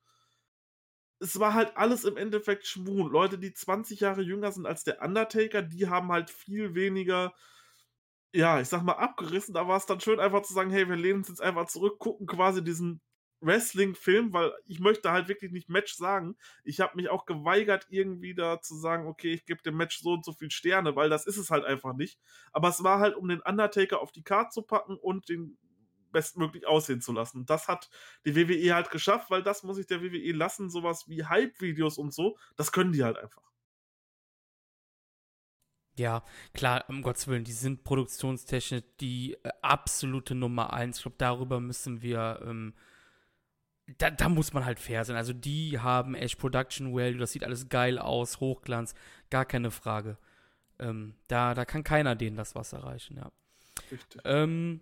Es war halt alles im Endeffekt schwul. Leute, die 20 Jahre jünger sind als der Undertaker, die haben halt viel weniger, ja, ich sag mal, abgerissen. Da war es dann schön einfach zu sagen, hey, wir lehnen uns jetzt einfach zurück, gucken quasi diesen Wrestling-Film, weil ich möchte halt wirklich nicht Match sagen. Ich habe mich auch geweigert, irgendwie da zu sagen, okay, ich gebe dem Match so und so viel Sterne, weil das ist es halt einfach nicht. Aber es war halt, um den Undertaker auf die Karte zu packen und den bestmöglich aussehen zu lassen. Das hat die WWE halt geschafft, weil das muss ich der WWE lassen. Sowas wie Hype-Videos und so, das können die halt einfach. Ja, klar, um Gottes Willen, die sind produktionstechnisch die äh, absolute Nummer eins. Ich glaube, darüber müssen wir ähm, da, da, muss man halt fair sein. Also die haben echt Production Value, das sieht alles geil aus, Hochglanz, gar keine Frage. Ähm, da, da kann keiner denen das Wasser reichen, ja. Richtig. Ähm,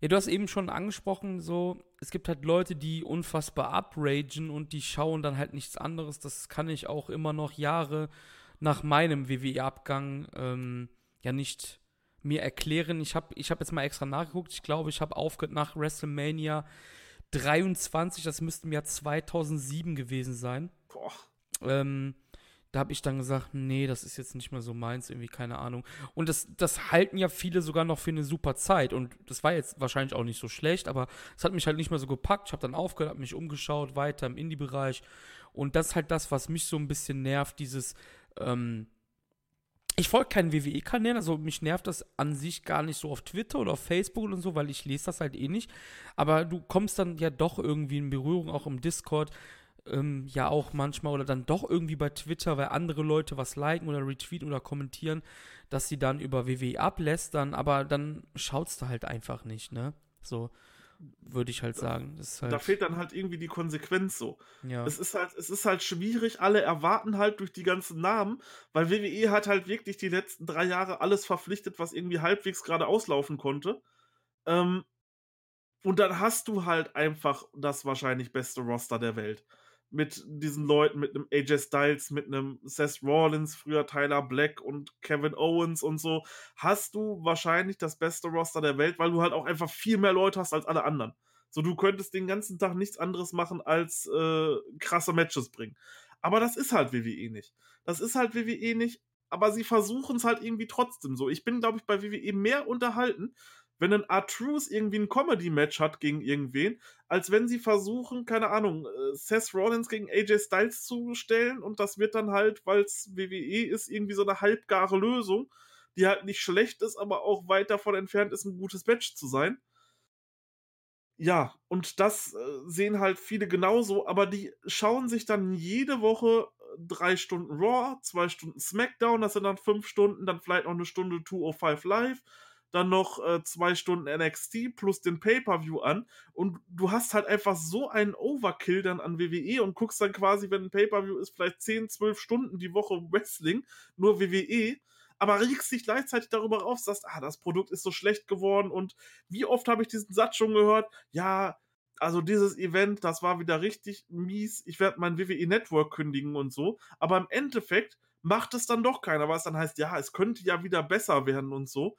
ja, du hast eben schon angesprochen, so, es gibt halt Leute, die unfassbar upragen und die schauen dann halt nichts anderes. Das kann ich auch immer noch Jahre nach meinem WWE-Abgang ähm, ja nicht mir erklären. Ich habe ich hab jetzt mal extra nachgeguckt. Ich glaube, ich habe aufgehört nach WrestleMania 23, das müsste im Jahr 2007 gewesen sein. Boah. Ähm, da habe ich dann gesagt, nee, das ist jetzt nicht mehr so meins, irgendwie, keine Ahnung. Und das, das halten ja viele sogar noch für eine super Zeit. Und das war jetzt wahrscheinlich auch nicht so schlecht, aber es hat mich halt nicht mehr so gepackt. Ich habe dann aufgehört, habe mich umgeschaut, weiter im Indie-Bereich. Und das ist halt das, was mich so ein bisschen nervt, dieses, ähm, ich folge keinen WWE-Kanälen, also mich nervt das an sich gar nicht so auf Twitter oder auf Facebook und so, weil ich lese das halt eh nicht. Aber du kommst dann ja doch irgendwie in Berührung, auch im Discord, ähm, ja auch manchmal oder dann doch irgendwie bei Twitter, weil andere Leute was liken oder retweeten oder kommentieren, dass sie dann über WWE ablästern, aber dann schaut's da halt einfach nicht, ne? So würde ich halt sagen. Halt da fehlt dann halt irgendwie die Konsequenz so. Ja. Es ist halt, es ist halt schwierig, alle erwarten halt durch die ganzen Namen, weil WWE hat halt wirklich die letzten drei Jahre alles verpflichtet, was irgendwie halbwegs gerade auslaufen konnte. Ähm, und dann hast du halt einfach das wahrscheinlich beste Roster der Welt mit diesen Leuten, mit einem AJ Styles, mit einem Seth Rollins, früher Tyler Black und Kevin Owens und so, hast du wahrscheinlich das beste Roster der Welt, weil du halt auch einfach viel mehr Leute hast als alle anderen. So, du könntest den ganzen Tag nichts anderes machen als äh, krasse Matches bringen. Aber das ist halt WWE nicht. Das ist halt WWE nicht, aber sie versuchen es halt irgendwie trotzdem so. Ich bin, glaube ich, bei WWE mehr unterhalten, wenn ein Artruse irgendwie ein Comedy-Match hat gegen irgendwen, als wenn sie versuchen, keine Ahnung, äh, Seth Rollins gegen AJ Styles zu stellen und das wird dann halt, weil es WWE ist, irgendwie so eine halbgare Lösung, die halt nicht schlecht ist, aber auch weit davon entfernt ist, ein gutes Match zu sein. Ja, und das äh, sehen halt viele genauso, aber die schauen sich dann jede Woche äh, drei Stunden Raw, zwei Stunden SmackDown, das sind dann fünf Stunden, dann vielleicht noch eine Stunde 205 Live dann noch äh, zwei Stunden NXT plus den Pay-Per-View an und du hast halt einfach so einen Overkill dann an WWE und guckst dann quasi, wenn ein Pay-Per-View ist, vielleicht 10, 12 Stunden die Woche Wrestling, nur WWE, aber regst dich gleichzeitig darüber auf, sagst, ah, das Produkt ist so schlecht geworden und wie oft habe ich diesen Satz schon gehört, ja, also dieses Event, das war wieder richtig mies, ich werde mein WWE Network kündigen und so, aber im Endeffekt macht es dann doch keiner, weil es dann heißt, ja, es könnte ja wieder besser werden und so.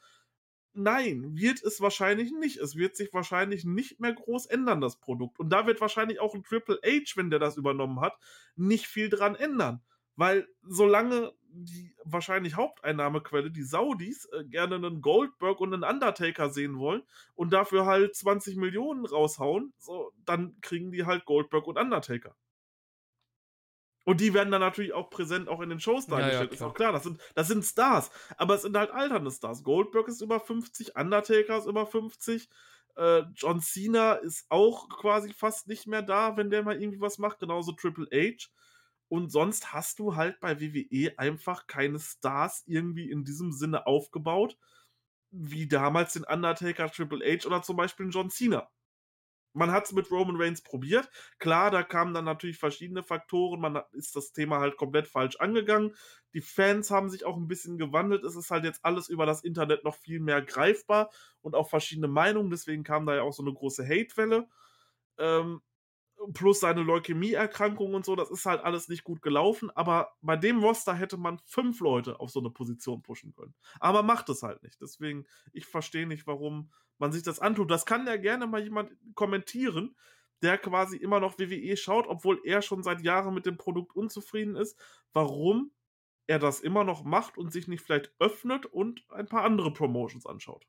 Nein, wird es wahrscheinlich nicht. Es wird sich wahrscheinlich nicht mehr groß ändern, das Produkt. Und da wird wahrscheinlich auch ein Triple H, wenn der das übernommen hat, nicht viel dran ändern. Weil solange die wahrscheinlich Haupteinnahmequelle, die Saudis, äh, gerne einen Goldberg und einen Undertaker sehen wollen und dafür halt 20 Millionen raushauen, so, dann kriegen die halt Goldberg und Undertaker. Und die werden dann natürlich auch präsent auch in den Shows dargestellt. Ja, ja, ist auch klar, das sind, das sind Stars. Aber es sind halt alternde Stars. Goldberg ist über 50, Undertaker ist über 50. Äh, John Cena ist auch quasi fast nicht mehr da, wenn der mal irgendwie was macht. Genauso Triple H. Und sonst hast du halt bei WWE einfach keine Stars irgendwie in diesem Sinne aufgebaut, wie damals den Undertaker, Triple H oder zum Beispiel John Cena man hat es mit Roman Reigns probiert. Klar, da kamen dann natürlich verschiedene Faktoren. Man ist das Thema halt komplett falsch angegangen. Die Fans haben sich auch ein bisschen gewandelt. Es ist halt jetzt alles über das Internet noch viel mehr greifbar und auch verschiedene Meinungen. Deswegen kam da ja auch so eine große Hatewelle. Ähm, plus seine Leukämieerkrankung und so, das ist halt alles nicht gut gelaufen. Aber bei dem Roster hätte man fünf Leute auf so eine Position pushen können. Aber macht es halt nicht. Deswegen, ich verstehe nicht, warum man sich das antut. Das kann ja gerne mal jemand kommentieren, der quasi immer noch WWE schaut, obwohl er schon seit Jahren mit dem Produkt unzufrieden ist. Warum er das immer noch macht und sich nicht vielleicht öffnet und ein paar andere Promotions anschaut.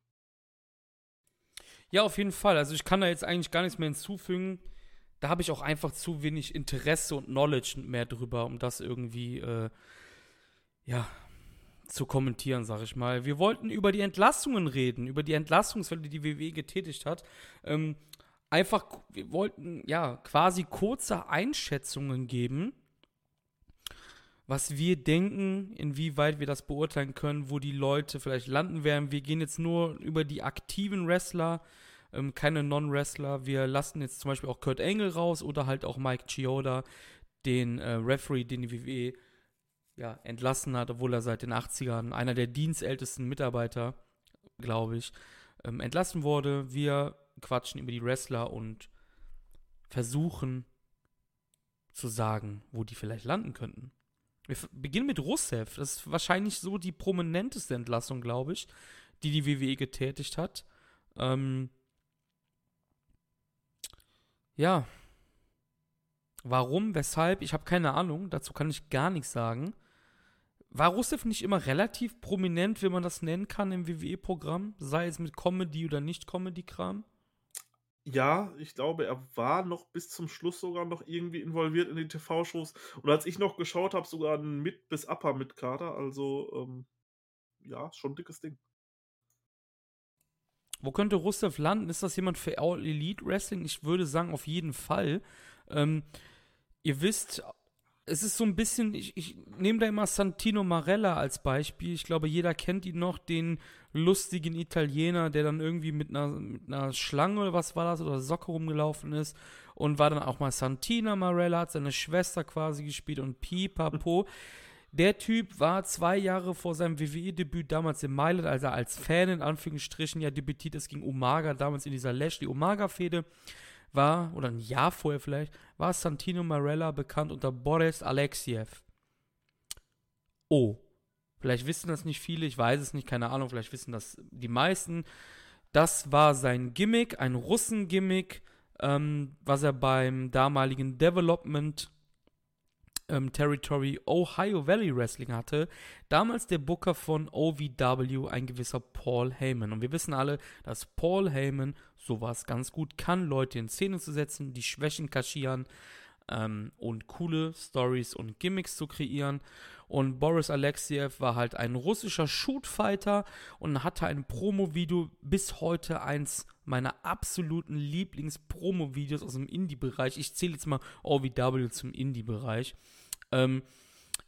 Ja, auf jeden Fall. Also ich kann da jetzt eigentlich gar nichts mehr hinzufügen da habe ich auch einfach zu wenig Interesse und Knowledge mehr drüber, um das irgendwie, äh, ja, zu kommentieren, sag ich mal. Wir wollten über die Entlassungen reden, über die Entlassungsfälle, die die WWE getätigt hat. Ähm, einfach, wir wollten, ja, quasi kurze Einschätzungen geben, was wir denken, inwieweit wir das beurteilen können, wo die Leute vielleicht landen werden. Wir gehen jetzt nur über die aktiven Wrestler ähm, keine Non-Wrestler. Wir lassen jetzt zum Beispiel auch Kurt Angle raus oder halt auch Mike Chioda, den äh, Referee, den die WWE ja, entlassen hat, obwohl er seit den 80ern einer der dienstältesten Mitarbeiter, glaube ich, ähm, entlassen wurde. Wir quatschen über die Wrestler und versuchen zu sagen, wo die vielleicht landen könnten. Wir beginnen mit Rusev. Das ist wahrscheinlich so die prominenteste Entlassung, glaube ich, die die WWE getätigt hat. Ähm, ja. Warum, weshalb, ich habe keine Ahnung. Dazu kann ich gar nichts sagen. War Rusev nicht immer relativ prominent, wie man das nennen kann, im WWE-Programm? Sei es mit Comedy oder Nicht-Comedy-Kram? Ja, ich glaube, er war noch bis zum Schluss sogar noch irgendwie involviert in die TV-Shows. Und als ich noch geschaut habe, sogar ein Mid- bis Upper-Mit-Kader. Also, ähm, ja, schon ein dickes Ding. Wo könnte Rusev landen? Ist das jemand für All Elite Wrestling? Ich würde sagen, auf jeden Fall. Ähm, ihr wisst, es ist so ein bisschen, ich, ich nehme da immer Santino Marella als Beispiel. Ich glaube, jeder kennt ihn noch, den lustigen Italiener, der dann irgendwie mit einer, mit einer Schlange oder was war das, oder Socke rumgelaufen ist und war dann auch mal Santino Marella, hat seine Schwester quasi gespielt und Pipapo. Der Typ war zwei Jahre vor seinem WWE-Debüt damals in Mailand, als er als Fan in Anführungsstrichen ja debütiert ist gegen Umaga, damals in dieser Lashley-Umaga-Fehde, war, oder ein Jahr vorher vielleicht, war Santino Marella bekannt unter Boris Alexiev. Oh, vielleicht wissen das nicht viele, ich weiß es nicht, keine Ahnung, vielleicht wissen das die meisten. Das war sein Gimmick, ein Russen-Gimmick, ähm, was er beim damaligen Development ähm, Territory Ohio Valley Wrestling hatte, damals der Booker von OVW, ein gewisser Paul Heyman. Und wir wissen alle, dass Paul Heyman sowas ganz gut kann, Leute in Szene zu setzen, die Schwächen kaschieren ähm, und coole Stories und Gimmicks zu kreieren. Und Boris Alexiev war halt ein russischer Shootfighter und hatte ein Promo-Video bis heute eins meiner absoluten Lieblings-Promo-Videos aus dem Indie-Bereich. Ich zähle jetzt mal OVW zum Indie-Bereich. Ähm,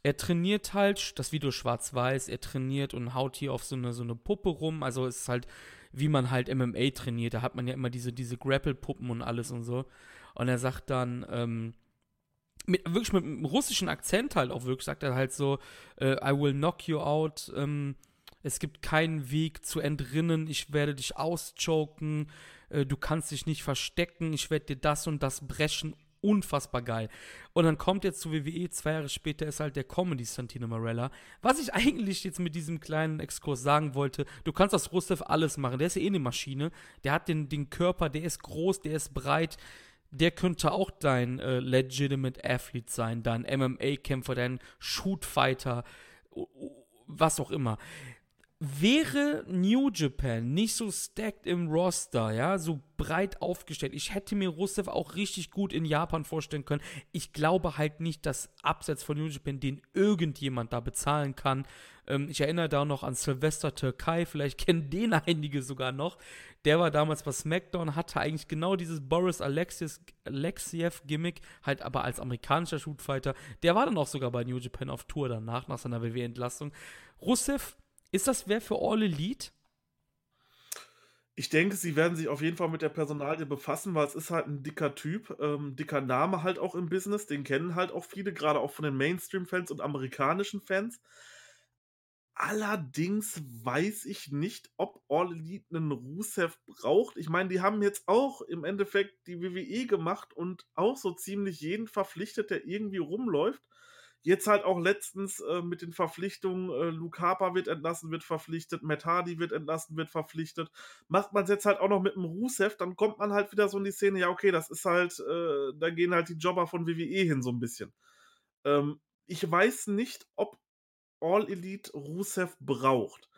er trainiert halt, das Video schwarz-weiß, er trainiert und haut hier auf so eine, so eine Puppe rum. Also es ist halt, wie man halt MMA trainiert. Da hat man ja immer diese, diese Grapple-Puppen und alles und so. Und er sagt dann, ähm, mit, wirklich mit einem russischen Akzent halt auch wirklich, sagt er halt so, äh, I will knock you out, ähm, es gibt keinen Weg zu entrinnen, ich werde dich auschoken, äh, du kannst dich nicht verstecken, ich werde dir das und das brechen unfassbar geil. Und dann kommt jetzt zu WWE, zwei Jahre später ist halt der Comedy Santino Marella. Was ich eigentlich jetzt mit diesem kleinen Exkurs sagen wollte, du kannst aus Rusev alles machen. Der ist eh eine Maschine. Der hat den, den Körper, der ist groß, der ist breit. Der könnte auch dein äh, legitimate Athlete sein, dein MMA-Kämpfer, dein Shootfighter, was auch immer wäre New Japan nicht so stacked im Roster, ja, so breit aufgestellt, ich hätte mir Rusev auch richtig gut in Japan vorstellen können. Ich glaube halt nicht, dass abseits von New Japan den irgendjemand da bezahlen kann. Ähm, ich erinnere da noch an Sylvester Türkei, vielleicht kennen den einige sogar noch. Der war damals bei SmackDown, hatte eigentlich genau dieses Boris Alexiev-Gimmick, halt aber als amerikanischer Shootfighter. Der war dann auch sogar bei New Japan auf Tour danach, nach seiner WWE-Entlassung. Rusev ist das wer für All Elite? Ich denke, sie werden sich auf jeden Fall mit der Personalie befassen, weil es ist halt ein dicker Typ, ähm, dicker Name halt auch im Business, den kennen halt auch viele, gerade auch von den Mainstream-Fans und amerikanischen Fans. Allerdings weiß ich nicht, ob All Elite 'nen Rusev braucht. Ich meine, die haben jetzt auch im Endeffekt die WWE gemacht und auch so ziemlich jeden verpflichtet, der irgendwie rumläuft. Jetzt halt auch letztens, äh, mit den Verpflichtungen, äh, Luke Harper wird entlassen, wird verpflichtet, Matt Hardy wird entlassen, wird verpflichtet. Macht man's jetzt halt auch noch mit 'm Rusev, dann kommt man halt wieder so in die Szene, ja, okay, das ist halt äh, da gehen halt die Jobber von WWE hin so 'n bisschen. Ähm, ich weiß nicht, ob All Elite Rusev braucht.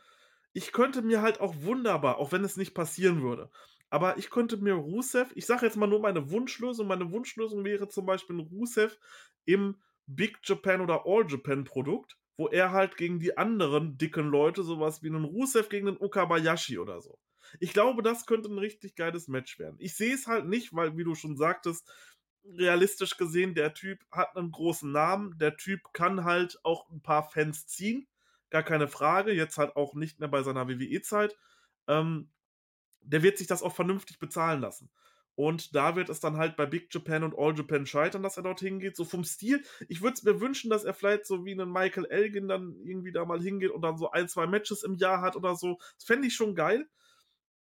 Ich könnte mir halt auch wunderbar, auch wenn es nicht passieren würde, aber ich könnte mir Rusev ich sage jetzt mal nur meine Wunschlösung. Meine Wunschlösung wäre zum Beispiel Rusev im Big Japan oder All Japan Produkt, wo er halt gegen die anderen dicken Leute so was wie 'nen Rusev gegen 'nen Okabayashi oder so. Ich glaube, das könnte 'n richtig geiles Match werden. Ich sehe es halt nicht, weil, wie du schon sagtest, realistisch gesehen, der Typ hat 'nen großen Namen. Der Typ kann halt auch 'n paar Fans ziehen, gar keine Frage, jetzt halt auch nicht mehr bei seiner WWE-Zeit. Ähm, der wird sich das auch vernünftig bezahlen lassen. Und da wird es dann halt bei Big Japan und All Japan scheitern, dass er dort hingeht. So vom Stil ich würde es mir wünschen, dass er vielleicht so wie 'nen Michael Elgin dann irgendwie da mal hingeht und dann so 1, 2 Matches im Jahr hat oder so. Das fände ich schon geil.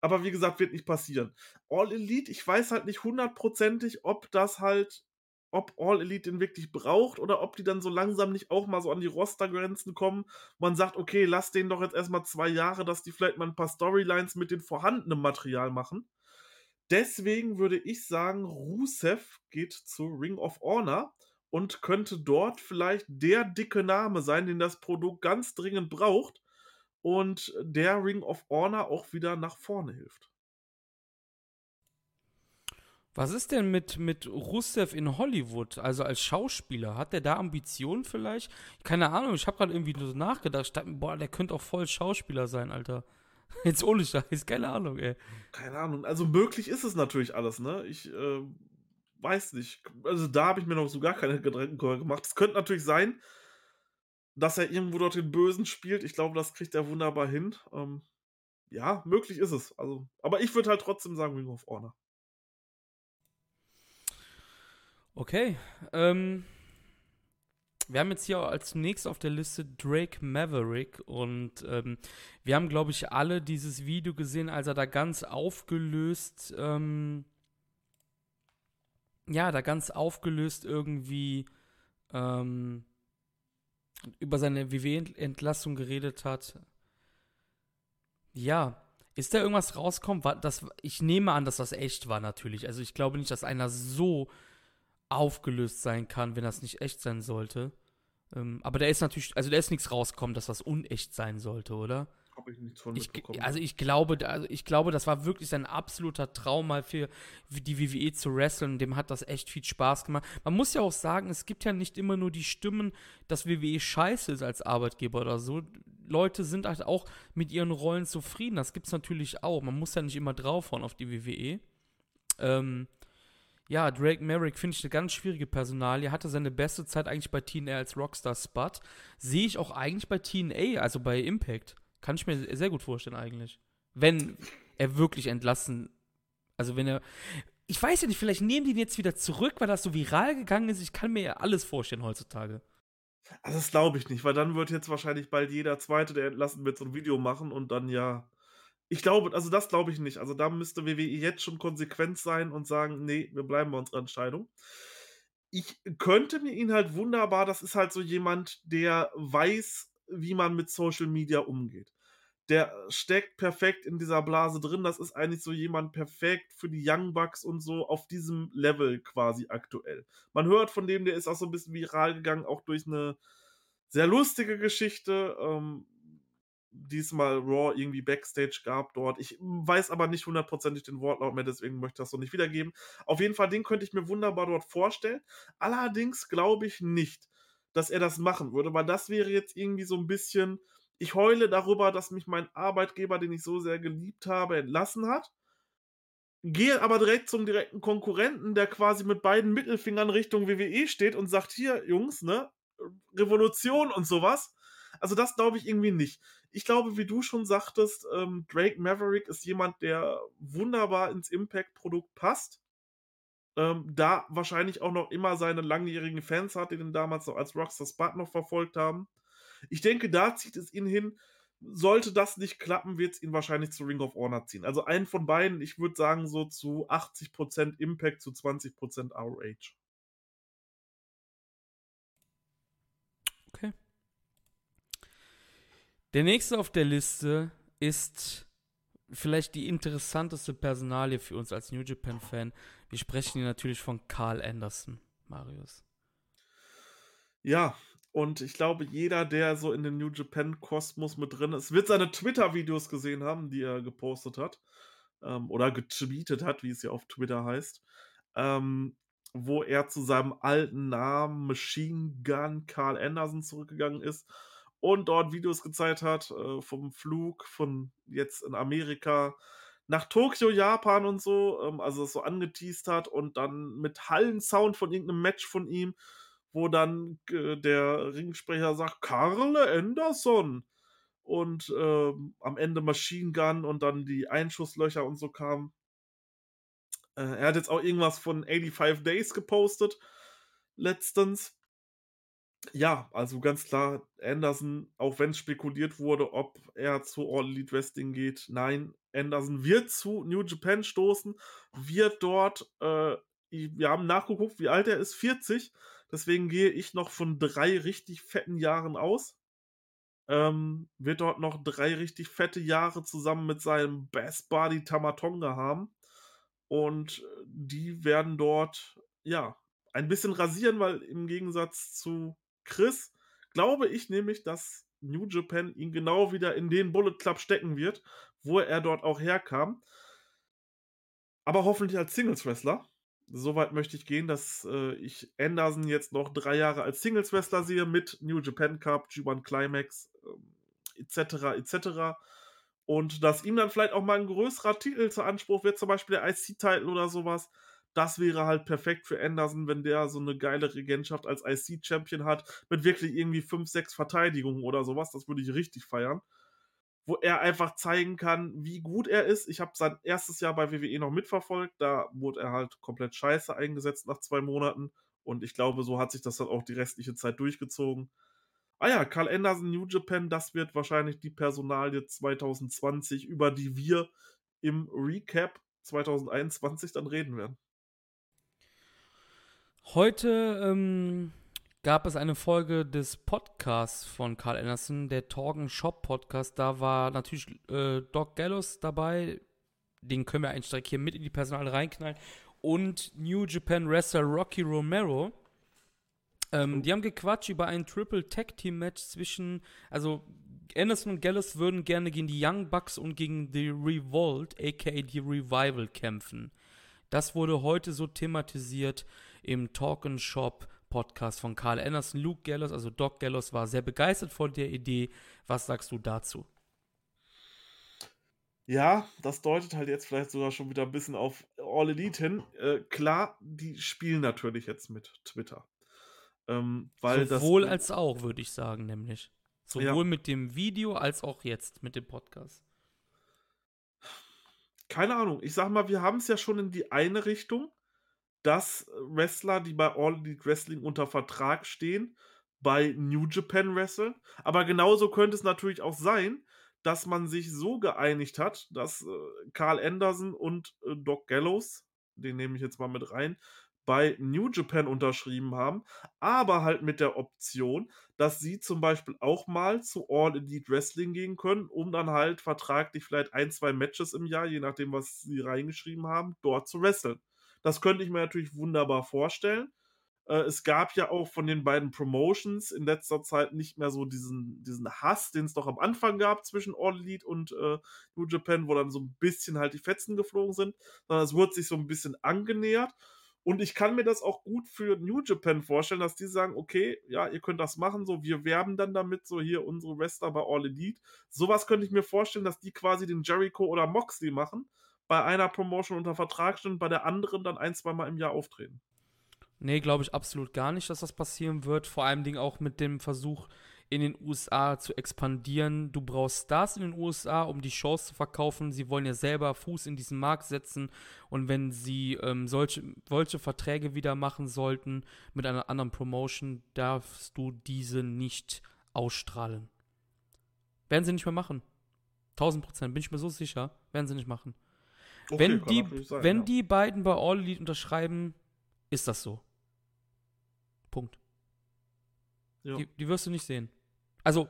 Aber wie gesagt, wird nicht passieren. All Elite, ich weiß halt nicht hundertprozentig, ob das halt ob All Elite den wirklich braucht oder ob die dann so langsam nicht auch mal so an die Rostergrenzen kommen. Man sagt: „Okay, lass denen doch jetzt erst mal 2 Jahre, dass die vielleicht mal 'n paar Storylines mit dem vorhandenen Material machen.“ Deswegen würde ich sagen, Rusev geht zu Ring of Honor und könnte dort vielleicht der dicke Name sein, den das Produkt ganz dringend braucht und der Ring of Honor auch wieder nach vorne hilft. Was ist denn mit mit Rusev in Hollywood, also als Schauspieler? Hat der da Ambitionen vielleicht? Keine Ahnung, ich habe grad irgendwie so nachgedacht. Dachte „Boah, der könnte auch voll Schauspieler sein, Alter.“ Jetzt ohne Scheiß, keine Ahnung, ey. Keine Ahnung. Also, möglich ist es natürlich alles, ne? Ich, äh, weiß nicht. Also, da habe ich mir noch so gar keine Gedanken gemacht. Es könnte natürlich sein, dass er irgendwo dort den Bösen spielt. Ich glaube, das kriegt er wunderbar hin. Ähm, ja, möglich ist es. Also aber ich würde halt trotzdem sagen Ring of Honor. Okay, ähm wir haben jetzt hier als Nächstes auf der Liste Drake Maverick und, ähm, wir haben, glaube ich, alle dieses Video gesehen, als er da ganz aufgelöst, ähm ja, da ganz aufgelöst irgendwie, ähm über seine WWE-Entlassung geredet hat. Ja, ist da irgendwas rausgekommen? Ich nehme an, dass das echt war natürlich. Also, ich glaube nicht, dass einer so aufgelöst sein kann, wenn das nicht echt sein sollte. Ähm, aber da ist natürlich also, da ist nix rausgekommen, dass das unecht sein sollte, oder? Habe ich nichts von Ich also, ich glaube also, ich glaube, das war wirklich sein absoluter Traum, mal für die WWE zu wresteln. Dem hat das echt viel Spaß gemacht. Man muss ja auch sagen, es gibt ja nicht immer nur die Stimmen, dass WWE scheiße ist als Arbeitgeber oder so. Leute sind halt auch mit ihren Rollen zufrieden. Das gibt's natürlich auch. Man muss ja nicht immer draufhauen auf die WWE. Ähm, ja, Drake Maverick finde ich 'ne ganz schwierige Personalie. Hatte seine beste Zeit eigentlich bei TNA als Rockstar Spud. Sehe ich auch eigentlich bei TNA, also bei Impact. Kann ich mir sehr gut vorstellen eigentlich. Wenn er wirklich entlassen also, wenn er ich weiß ja nicht, vielleicht nehmen die ihn jetzt wieder zurück, weil das so viral gegangen ist. Ich kann mir ja alles vorstellen heutzutage. Also, das glaube ich nicht, weil dann wird jetzt wahrscheinlich bald jeder Zweite, der entlassen wird, so 'n Video machen und dann ja ich glaube also, das glaube ich nicht. Also, da müsste WWE jetzt schon konsequent sein und sagen: „Ne, wir bleiben bei unserer Entscheidung.“ Ich könnte mir ihn halt wunderbar das ist halt so jemand, der weiß, wie man mit Social Media umgeht. Der steckt perfekt in dieser Blase drin. Das ist eigentlich so jemand perfekt für die Young Bucks und so auf diesem Level quasi aktuell. Man hört von dem, der ist auch so 'n bisschen viral gegangen, auch durch 'ne sehr lustige Geschichte, ähm, die es mal Raw irgendwie Backstage gab dort. Ich weiß aber nicht hundertprozentig den Wortlaut mehr, deswegen möchte ich das so nicht wiedergeben. Auf jeden Fall, den könnte ich mir wunderbar dort vorstellen. Allerdings glaube ich nicht, dass er das machen würde, weil das wäre jetzt irgendwie so 'n bisschen ich heule darüber, dass mich mein Arbeitgeber, den ich so sehr geliebt habe, entlassen hat gehe aber direkt zum direkten Konkurrenten, der quasi mit beiden Mittelfingern Richtung WWE steht und sagt: „Hier, Jungs, ne, Revolution und so was.“ Also, das glaube ich irgendwie nicht. Ich glaube, wie du schon sagtest, ähm, Drake Maverick ist jemand, der wunderbar ins Impact-Produkt passt. Ähm, da wahrscheinlich auch noch immer seine langjährigen Fans hat, die den damals so als Rockstar Spud noch verfolgt haben. Ich denke, da zieht es ihn hin. Sollte das nicht klappen, wird es ihn wahrscheinlich zu Ring of Honor ziehen. Also einen von beiden, ich würde sagen, so zu 80% Impact, zu 20% ROH. Okay. Der nächste auf der Liste ist vielleicht die interessanteste Personalie für uns als New Japan-Fan. Wir sprechen hier natürlich von Carl Anderson, Marius. Ja, und ich glaube, jeder, der so in den New Japan-Kosmos mit drin ist, wird seine Twitter-Videos gesehen haben, die er gepostet hat. Ähm, oder getweetet hat, wie es ja auf Twitter heißt. Ähm, wo er zu seinem alten Namen Machine Gun Carl Anderson zurückgegangen ist und dort Videos gezeigt hat äh, vom Flug von jetzt in Amerika nach Tokio, Japan und so, ähm, also das so angeteased hat und dann mit Hallensound von irgendeinem Match von ihm, wo dann äh, der Ringsprecher sagt, Karl Anderson und ähm, am Ende Machine Gun und dann die Einschusslöcher und so kamen. Äh, er hat jetzt auch irgendwas von 85 Days gepostet letztens ja, also ganz klar, Anderson, auch wenn spekuliert wurde, ob er zu All Elite Wrestling geht, nein, Anderson wird zu New Japan stoßen, wird dort, äh, wir haben nachgeguckt, wie alt er ist, 40, deswegen gehe ich noch von drei richtig fetten Jahren aus. Ähm, wird dort noch drei richtig fette Jahre zusammen mit seinem Best Buddy Tamatonga haben. Und die werden dort, ja, ein bisschen rasieren, weil im Gegensatz zu Chris glaube ich nämlich, dass New Japan ihn genau wieder in den Bullet Club stecken wird, wo er dort auch herkam. Aber hoffentlich als Singles-Wrestler. Soweit möchte ich gehen, dass äh, ich Anderson jetzt noch drei Jahre als Singles-Wrestler sehe mit New Japan Cup, G1 Climax äh, etc. etc. Und dass ihm dann vielleicht auch mal ein größerer Titel zu Anspruch wird, zum Beispiel der IC-Titel oder sowas, das wäre halt perfekt für Anderson, wenn der so eine geile Regentschaft als IC-Champion hat, mit wirklich irgendwie 5, 6 Verteidigungen oder sowas. Das würde ich richtig feiern. Wo er einfach zeigen kann, wie gut er ist. Ich habe sein erstes Jahr bei WWE noch mitverfolgt. Da wurde er halt komplett scheiße eingesetzt nach zwei Monaten. Und ich glaube, so hat sich das dann auch die restliche Zeit durchgezogen. Ah ja, Carl Anderson, New Japan, das wird wahrscheinlich die Personalie 2020, über die wir im Recap 2021 dann reden werden. Heute ähm, gab es eine Folge des Podcasts von Carl Anderson, der Torgen Shop Podcast. Da war natürlich äh, Doc Gallows dabei. Den können wir einen Streck hier mit in die Personal reinknallen. Und New Japan Wrestler Rocky Romero. Ähm, oh. Die haben gequatscht über ein Triple Tag Team Match zwischen, also Anderson und Gallows würden gerne gegen die Young Bucks und gegen die Revolt, aka die Revival, kämpfen. Das wurde heute so thematisiert im Talk and Shop Podcast von Carl Anderson. Luke Gallows, also Doc Gallows, war sehr begeistert von der Idee. Was sagst du dazu? Ja, das deutet halt jetzt vielleicht sogar schon wieder ein bisschen auf All Elite hin. Äh, klar, die spielen natürlich jetzt mit Twitter. Ähm, weil Sowohl das, als auch, würde ich sagen, nämlich. Sowohl ja. mit dem Video als auch jetzt mit dem Podcast. Keine Ahnung. Ich sag mal, wir haben es ja schon in die eine Richtung dass Wrestler, die bei All Elite Wrestling unter Vertrag stehen, bei New Japan wresteln. Aber genauso könnte es natürlich auch sein, dass man sich so geeinigt hat, dass äh, Carl Anderson und äh, Doc Gallows, den nehme ich jetzt mal mit rein, bei New Japan unterschrieben haben, aber halt mit der Option, dass sie zum Beispiel auch mal zu All Elite Wrestling gehen können, um dann halt vertraglich vielleicht ein, zwei Matches im Jahr, je nachdem, was sie reingeschrieben haben, dort zu wresteln. Das könnte ich mir natürlich wunderbar vorstellen. Äh, es gab ja auch von den beiden Promotions in letzter Zeit nicht mehr so diesen, diesen Hass, den es doch am Anfang gab zwischen All Elite und äh, New Japan, wo dann so ein bisschen halt die Fetzen geflogen sind, sondern es wurde sich so ein bisschen angenähert. Und ich kann mir das auch gut für New Japan vorstellen, dass die sagen, okay, ja, ihr könnt das machen, so, wir werben dann damit, so hier unsere Wrestler bei All Elite. Sowas könnte ich mir vorstellen, dass die quasi den Jericho oder Moxley machen bei einer Promotion unter Vertrag stehen, bei der anderen dann ein, zwei Mal im Jahr auftreten. Nee, glaube ich absolut gar nicht, dass das passieren wird. Vor allem auch mit dem Versuch, in den USA zu expandieren. Du brauchst Stars in den USA, um die Shows zu verkaufen. Sie wollen ja selber Fuß in diesen Markt setzen. Und wenn sie ähm, solche, solche Verträge wieder machen sollten mit einer anderen Promotion, darfst du diese nicht ausstrahlen. Werden sie nicht mehr machen. 1000 Prozent, bin ich mir so sicher. Werden sie nicht machen. Okay, wenn die, sein, wenn ja. die beiden bei All Elite unterschreiben, ist das so. Punkt. Die, die wirst du nicht sehen. Also,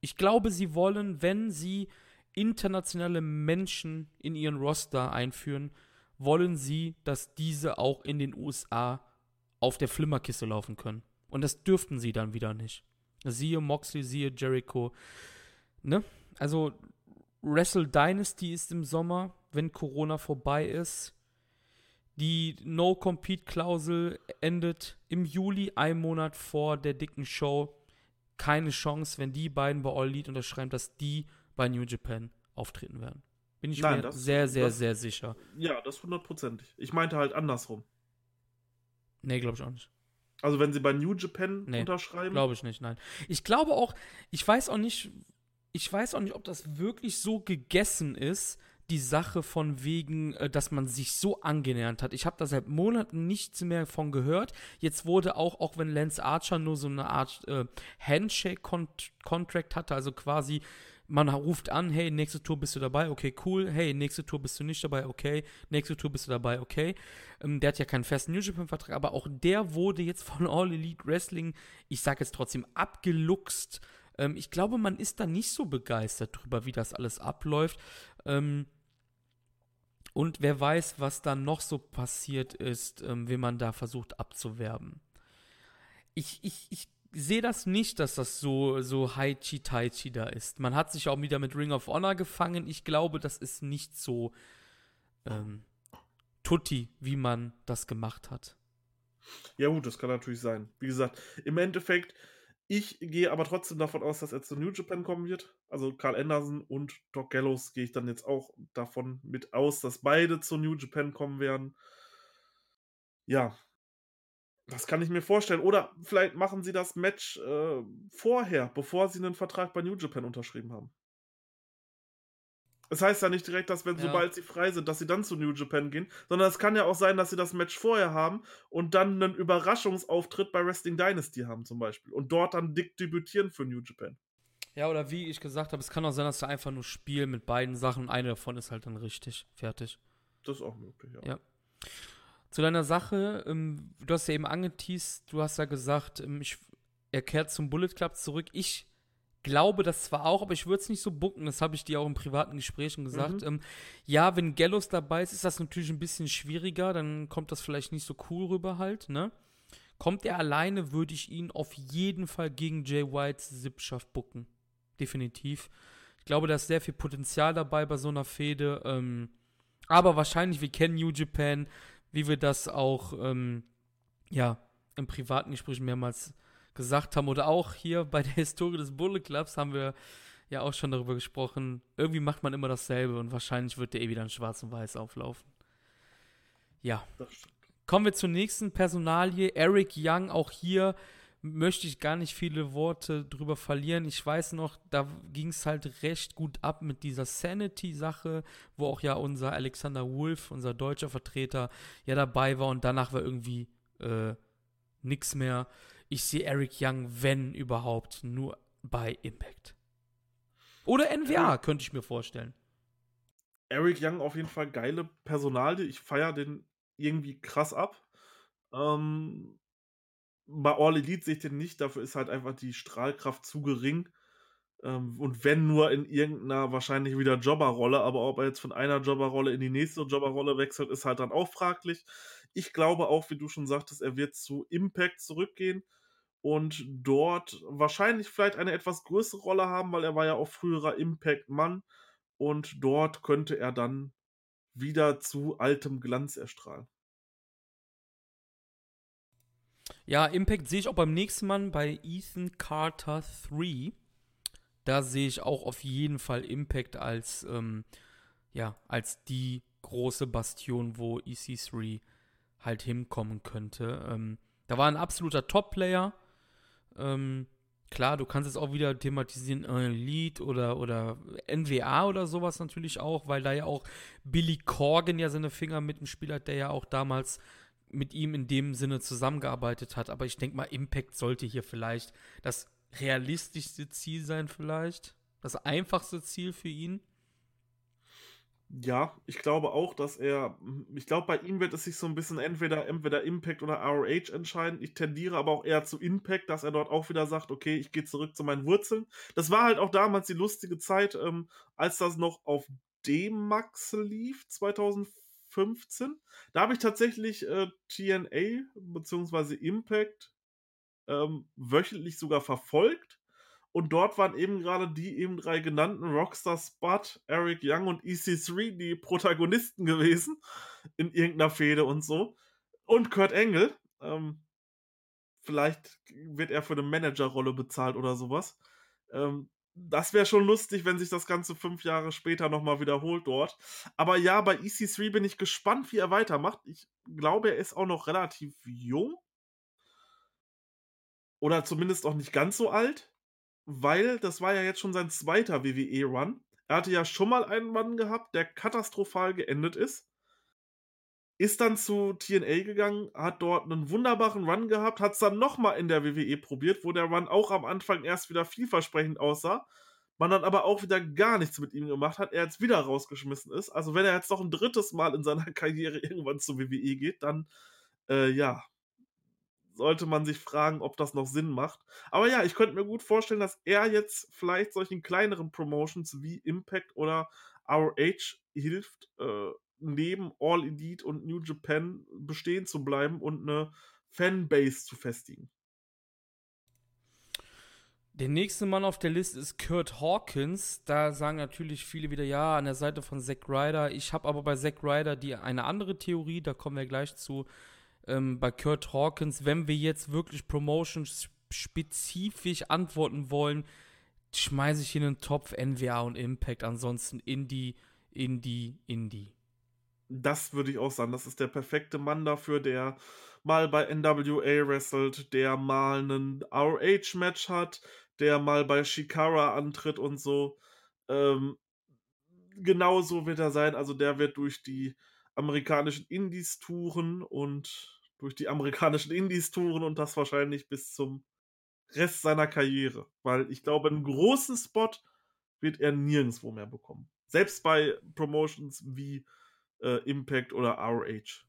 ich glaube, sie wollen, wenn sie internationale Menschen in ihren Roster einführen, wollen sie, dass diese auch in den USA auf der Flimmerkiste laufen können. Und das dürften sie dann wieder nicht. Siehe Moxley, siehe Jericho. Ne? Also, Wrestle Dynasty ist im Sommer, wenn Corona vorbei ist. Die No-Compete-Klausel endet im Juli, ein Monat vor der dicken Show. Keine Chance, wenn die beiden bei All Elite unterschreiben, dass die bei New Japan auftreten werden. Bin ich Nein, mir das, sehr, sehr, das, sehr sicher. Ja, das hundertprozentig. Ich meinte halt andersrum. Nee, glaube ich auch nicht. Also wenn sie bei New Japan nee, unterschreiben? Glaube ich nicht, nein. Ich glaube auch, ich weiß auch nicht, ich weiß auch nicht, ob das wirklich so gegessen ist, die Sache von wegen, äh, dass man sich so angenähert hat. Ich habe da seit Monaten nichts mehr von gehört. Jetzt wurde auch, auch wenn Lance Archer nur so eine Art äh, Handshake-Contract hatte, also quasi man ruft an, hey, nächste Tour bist du dabei, okay, cool. Hey, nächste Tour bist du nicht dabei, okay. Nächste Tour bist du dabei, okay. Ähm, der hat ja keinen festen New Japan-Vertrag, aber auch der wurde jetzt von All Elite Wrestling, ich sag jetzt trotzdem, abgeluchst. Ähm, ich glaube, man ist da nicht so begeistert drüber, wie das alles abläuft. Ähm, und wer weiß, was da noch so passiert ist, ähm, wenn man da versucht abzuwerben. Ich, ich, ich sehe das nicht, dass das so, so Haichi Taichi da ist. Man hat sich auch wieder mit Ring of Honor gefangen. Ich glaube, das ist nicht so ähm, tutti, wie man das gemacht hat. Ja, gut, das kann natürlich sein. Wie gesagt, im Endeffekt, ich gehe aber trotzdem davon aus, dass er zu New Japan kommen wird. Also Karl Anderson und Doc Gallows gehe ich dann jetzt auch davon mit aus, dass beide zu New Japan kommen werden. Ja, das kann ich mir vorstellen. Oder vielleicht machen sie das Match äh, vorher, bevor sie einen Vertrag bei New Japan unterschrieben haben. Es das heißt ja nicht direkt, dass wenn ja. sobald sie frei sind, dass sie dann zu New Japan gehen, sondern es kann ja auch sein, dass sie das Match vorher haben und dann einen Überraschungsauftritt bei Wrestling Dynasty haben zum Beispiel und dort dann dick debütieren für New Japan. Ja, oder wie ich gesagt habe, es kann auch sein, dass sie einfach nur spielen mit beiden Sachen und eine davon ist halt dann richtig fertig. Das ist auch möglich, ja. ja. Zu deiner Sache, ähm, du hast ja eben angeteased, du hast ja gesagt, ähm, ich, er kehrt zum Bullet Club zurück. Ich glaube das zwar auch, aber ich würde es nicht so bucken, das habe ich dir auch in privaten Gesprächen gesagt. Mhm. Ähm, ja, wenn Gallows dabei ist, ist das natürlich ein bisschen schwieriger, dann kommt das vielleicht nicht so cool rüber halt, ne? Kommt er alleine, würde ich ihn auf jeden Fall gegen Jay Whites Sippschaft bucken. Definitiv. Ich glaube, da ist sehr viel Potenzial dabei bei so einer Fehde. Ähm, aber wahrscheinlich, wir kennen New Japan, wie wir das auch ähm, ja, im privaten Gespräch mehrmals gesagt haben oder auch hier bei der Historie des Bullet Clubs haben wir ja auch schon darüber gesprochen. Irgendwie macht man immer dasselbe und wahrscheinlich wird der eh wieder in schwarz und weiß auflaufen. Ja. Kommen wir zur nächsten Personalie. Eric Young, auch hier möchte ich gar nicht viele Worte drüber verlieren. Ich weiß noch, da ging es halt recht gut ab mit dieser Sanity-Sache, wo auch ja unser Alexander Wolf, unser deutscher Vertreter, ja dabei war und danach war irgendwie äh, nichts mehr. Ich sehe Eric Young, wenn überhaupt, nur bei Impact. Oder NWA, könnte ich mir vorstellen. Eric Young auf jeden Fall geile Personalie. Ich feiere den irgendwie krass ab. Ähm, bei All Elite sehe ich den nicht, dafür ist halt einfach die Strahlkraft zu gering. Ähm, und wenn nur in irgendeiner wahrscheinlich wieder Jobberrolle, aber ob er jetzt von einer Jobberrolle in die nächste Jobberrolle wechselt, ist halt dann auch fraglich. Ich glaube auch, wie du schon sagtest, er wird zu Impact zurückgehen und dort wahrscheinlich vielleicht eine etwas größere Rolle haben, weil er war ja auch früherer Impact-Mann und dort könnte er dann wieder zu altem Glanz erstrahlen. Ja, Impact sehe ich auch beim nächsten Mal bei Ethan Carter 3. Da sehe ich auch auf jeden Fall Impact als, ähm, ja, als die große Bastion, wo EC3 halt hinkommen könnte. Ähm, da war ein absoluter Top-Player. Ähm, klar, du kannst es auch wieder thematisieren, äh, Lead oder, oder NWA oder sowas natürlich auch, weil da ja auch Billy Corgan ja seine Finger mit dem Spiel hat, der ja auch damals mit ihm in dem Sinne zusammengearbeitet hat. Aber ich denke mal, Impact sollte hier vielleicht das realistischste Ziel sein vielleicht. Das einfachste Ziel für ihn. Ja, ich glaube auch, dass er, ich glaube, bei ihm wird es sich so ein bisschen entweder, entweder Impact oder ROH entscheiden. Ich tendiere aber auch eher zu Impact, dass er dort auch wieder sagt, okay, ich gehe zurück zu meinen Wurzeln. Das war halt auch damals die lustige Zeit, ähm, als das noch auf D-Max lief, 2015. Da habe ich tatsächlich äh, TNA bzw. Impact ähm, wöchentlich sogar verfolgt. Und dort waren eben gerade die eben drei genannten Rockstar Spud, Eric Young und EC3 die Protagonisten gewesen in irgendeiner Fehde und so. Und Kurt Engel. Ähm, vielleicht wird er für eine Managerrolle bezahlt oder sowas. Ähm, das wäre schon lustig, wenn sich das Ganze fünf Jahre später nochmal wiederholt dort. Aber ja, bei EC3 bin ich gespannt, wie er weitermacht. Ich glaube, er ist auch noch relativ jung. Oder zumindest auch nicht ganz so alt weil das war ja jetzt schon sein zweiter WWE-Run. Er hatte ja schon mal einen Run gehabt, der katastrophal geendet ist. Ist dann zu TNA gegangen, hat dort einen wunderbaren Run gehabt, hat es dann nochmal in der WWE probiert, wo der Run auch am Anfang erst wieder vielversprechend aussah. Man dann aber auch wieder gar nichts mit ihm gemacht hat, er jetzt wieder rausgeschmissen ist. Also wenn er jetzt noch ein drittes Mal in seiner Karriere irgendwann zur WWE geht, dann äh, ja, sollte man sich fragen, ob das noch Sinn macht. Aber ja, ich könnte mir gut vorstellen, dass er jetzt vielleicht solchen kleineren Promotions wie Impact oder ROH hilft, äh, neben All Elite und New Japan bestehen zu bleiben und eine Fanbase zu festigen. Der nächste Mann auf der Liste ist Kurt Hawkins. Da sagen natürlich viele wieder ja an der Seite von Zack Ryder. Ich habe aber bei Zack Ryder die eine andere Theorie, da kommen wir gleich zu ähm, bei Kurt Hawkins, wenn wir jetzt wirklich Promotion-spezifisch antworten wollen, schmeiße ich in den Topf NWA und Impact, ansonsten Indie, Indie, Indie. Das würde ich auch sagen. Das ist der perfekte Mann dafür, der mal bei NWA wrestelt, der mal einen ROH-Match hat, der mal bei Shikara antritt und so. Ähm, genauso wird er sein. Also der wird durch die amerikanischen Indies touren und durch die amerikanischen Indies-Touren und das wahrscheinlich bis zum Rest seiner Karriere. Weil ich glaube, einen großen Spot wird er nirgendwo mehr bekommen. Selbst bei Promotions wie äh, Impact oder ROH.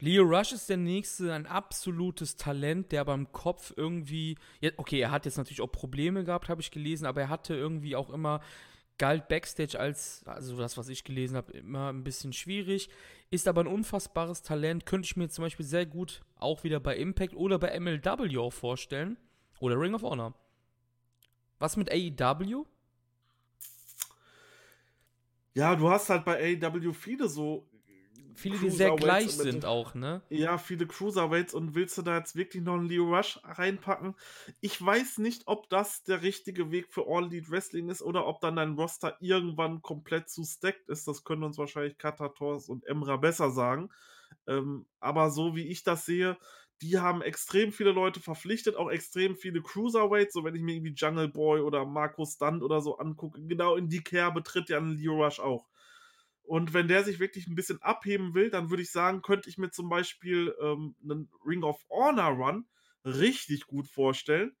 Leo Rush ist der nächste, ein absolutes Talent, der beim Kopf irgendwie. Okay, er hat jetzt natürlich auch Probleme gehabt, habe ich gelesen, aber er hatte irgendwie auch immer galt Backstage als, also das, was ich gelesen habe, immer ein bisschen schwierig, ist aber ein unfassbares Talent, könnte ich mir zum Beispiel sehr gut auch wieder bei Impact oder bei MLW vorstellen. Oder Ring of Honor. Was mit AEW? Ja, du hast halt bei AEW viele so Viele, die sehr gleich sind auch, ne? Ja, viele Cruiserweights und willst du da jetzt wirklich noch einen Leo Rush reinpacken? Ich weiß nicht, ob das der richtige Weg für All Elite Wrestling ist oder ob dann dein Roster irgendwann komplett zu stacked ist. Das können uns wahrscheinlich Katators und Emra besser sagen. Ähm, aber so wie ich das sehe, die haben extrem viele Leute verpflichtet, auch extrem viele Cruiserweights. So, wenn ich mir irgendwie Jungle Boy oder Markus Stunt oder so angucke, genau in die Kerbe tritt ja ein Leo Rush auch. Und wenn der sich wirklich ein bisschen abheben will, dann würde ich sagen, könnte ich mir zum Beispiel ähm, einen Ring of Honor Run richtig gut vorstellen,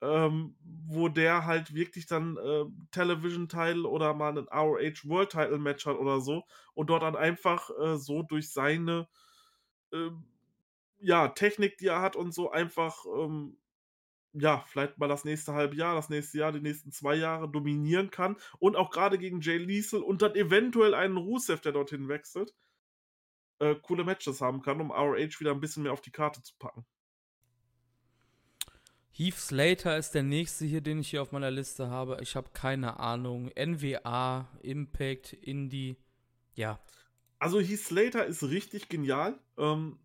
ähm, wo der halt wirklich dann äh, Television Title oder mal einen ROH World Title Match hat oder so und dort dann einfach äh, so durch seine äh, ja, Technik, die er hat und so einfach ähm, ja, vielleicht mal das nächste halbe Jahr, das nächste Jahr, die nächsten zwei Jahre dominieren kann und auch gerade gegen Jay Liesel und dann eventuell einen Rusev, der dorthin wechselt, äh, coole Matches haben kann, um ROH wieder ein bisschen mehr auf die Karte zu packen. Heath Slater ist der nächste hier, den ich hier auf meiner Liste habe. Ich habe keine Ahnung. NWA, Impact, Indie, ja. Also Heath Slater ist richtig genial. Ähm,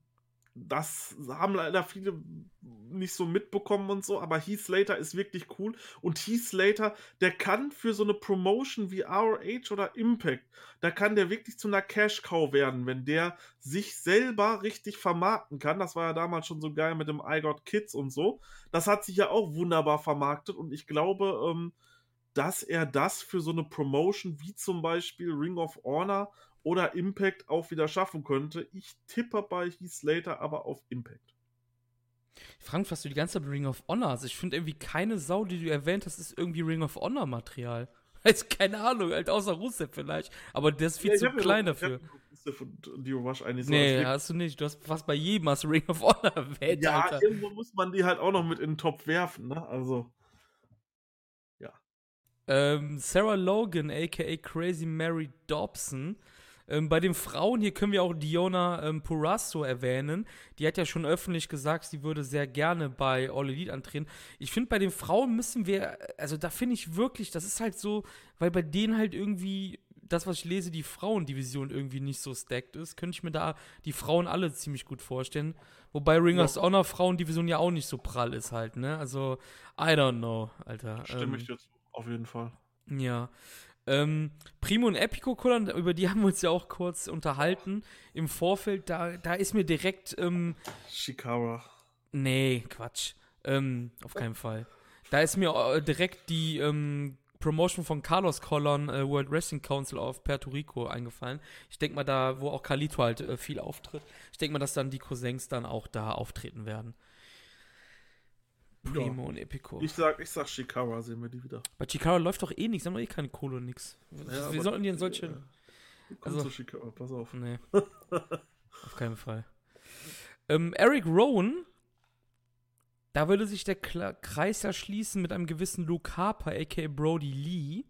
das haben leider viele nicht so mitbekommen und so, aber Heath Slater ist wirklich cool und Heath Slater, der kann für so eine Promotion wie ROH oder Impact, da kann der wirklich zu einer Cash Cow werden, wenn der sich selber richtig vermarkten kann. Das war ja damals schon so geil mit dem I Got Kids und so. Das hat sich ja auch wunderbar vermarktet und ich glaube, ähm, dass er das für so eine Promotion wie zum Beispiel Ring of Honor oder Impact auch wieder schaffen könnte. Ich tippe bei Heath Slater aber auf Impact. Ich frage mich, was du die ganze Zeit Ring of Honor hast. Ich finde irgendwie keine Sau, die du erwähnt hast, ist irgendwie Ring of Honor Material. Jetzt keine Ahnung, halt außer Rusev vielleicht. Aber der ist viel Ja, zu klein noch- dafür. Rusev und Dio Rush eigentlich so Nee, hast du nicht. Du hast fast bei jedem hast Ring of Honor erwähnt, Ja, Alter. irgendwo muss man die halt auch noch mit in den Topf werfen, ne? Also, Ähm, Sarah Logan, aka Crazy Mary Dobson. Ähm, bei den Frauen hier können wir auch Diona ähm, Purasso erwähnen. Die hat ja schon öffentlich gesagt, sie würde sehr gerne bei All Elite antreten. Ich finde, bei den Frauen müssen wir, also da finde ich wirklich, das ist halt so, weil bei denen halt irgendwie das, was ich lese, die Frauendivision irgendwie nicht so stacked ist, könnte ich mir da die Frauen alle ziemlich gut vorstellen. Wobei Ring of Ja. Honor Frauendivision ja auch nicht so prall ist halt, ne? Also, I don't know, Alter. stimme Ähm, ich dir zu. Auf jeden Fall. ja. Ähm, Primo und Epico Kullern, über die haben wir uns ja auch kurz unterhalten im Vorfeld. Da, da ist mir direkt, ähm, Shikara. nee, Quatsch. Ähm, auf keinen Fall. Da ist mir äh, direkt die ähm, Promotion von Carlos Colon, äh, World Wrestling Council auf Puerto Rico eingefallen. Ich denke mal, da, wo auch Carlito halt äh, viel auftritt. Ich denke mal, dass dann die Cousins dann auch da auftreten werden. Primo und Epico. Ich sag, ich sag Shikara, sehen wir die wieder. Bei Chikara läuft doch eh nichts, haben wir eh keine Kohle und nix. Ja, Wir sollten die in solche. Ja. Komm Also- zu Shikara, pass auf. Nee. Auf keinen Fall. Ähm, Eric Rowan, da würde sich der Kla Kreis ja schließen mit einem gewissen Luke Harper, aka Brody Lee.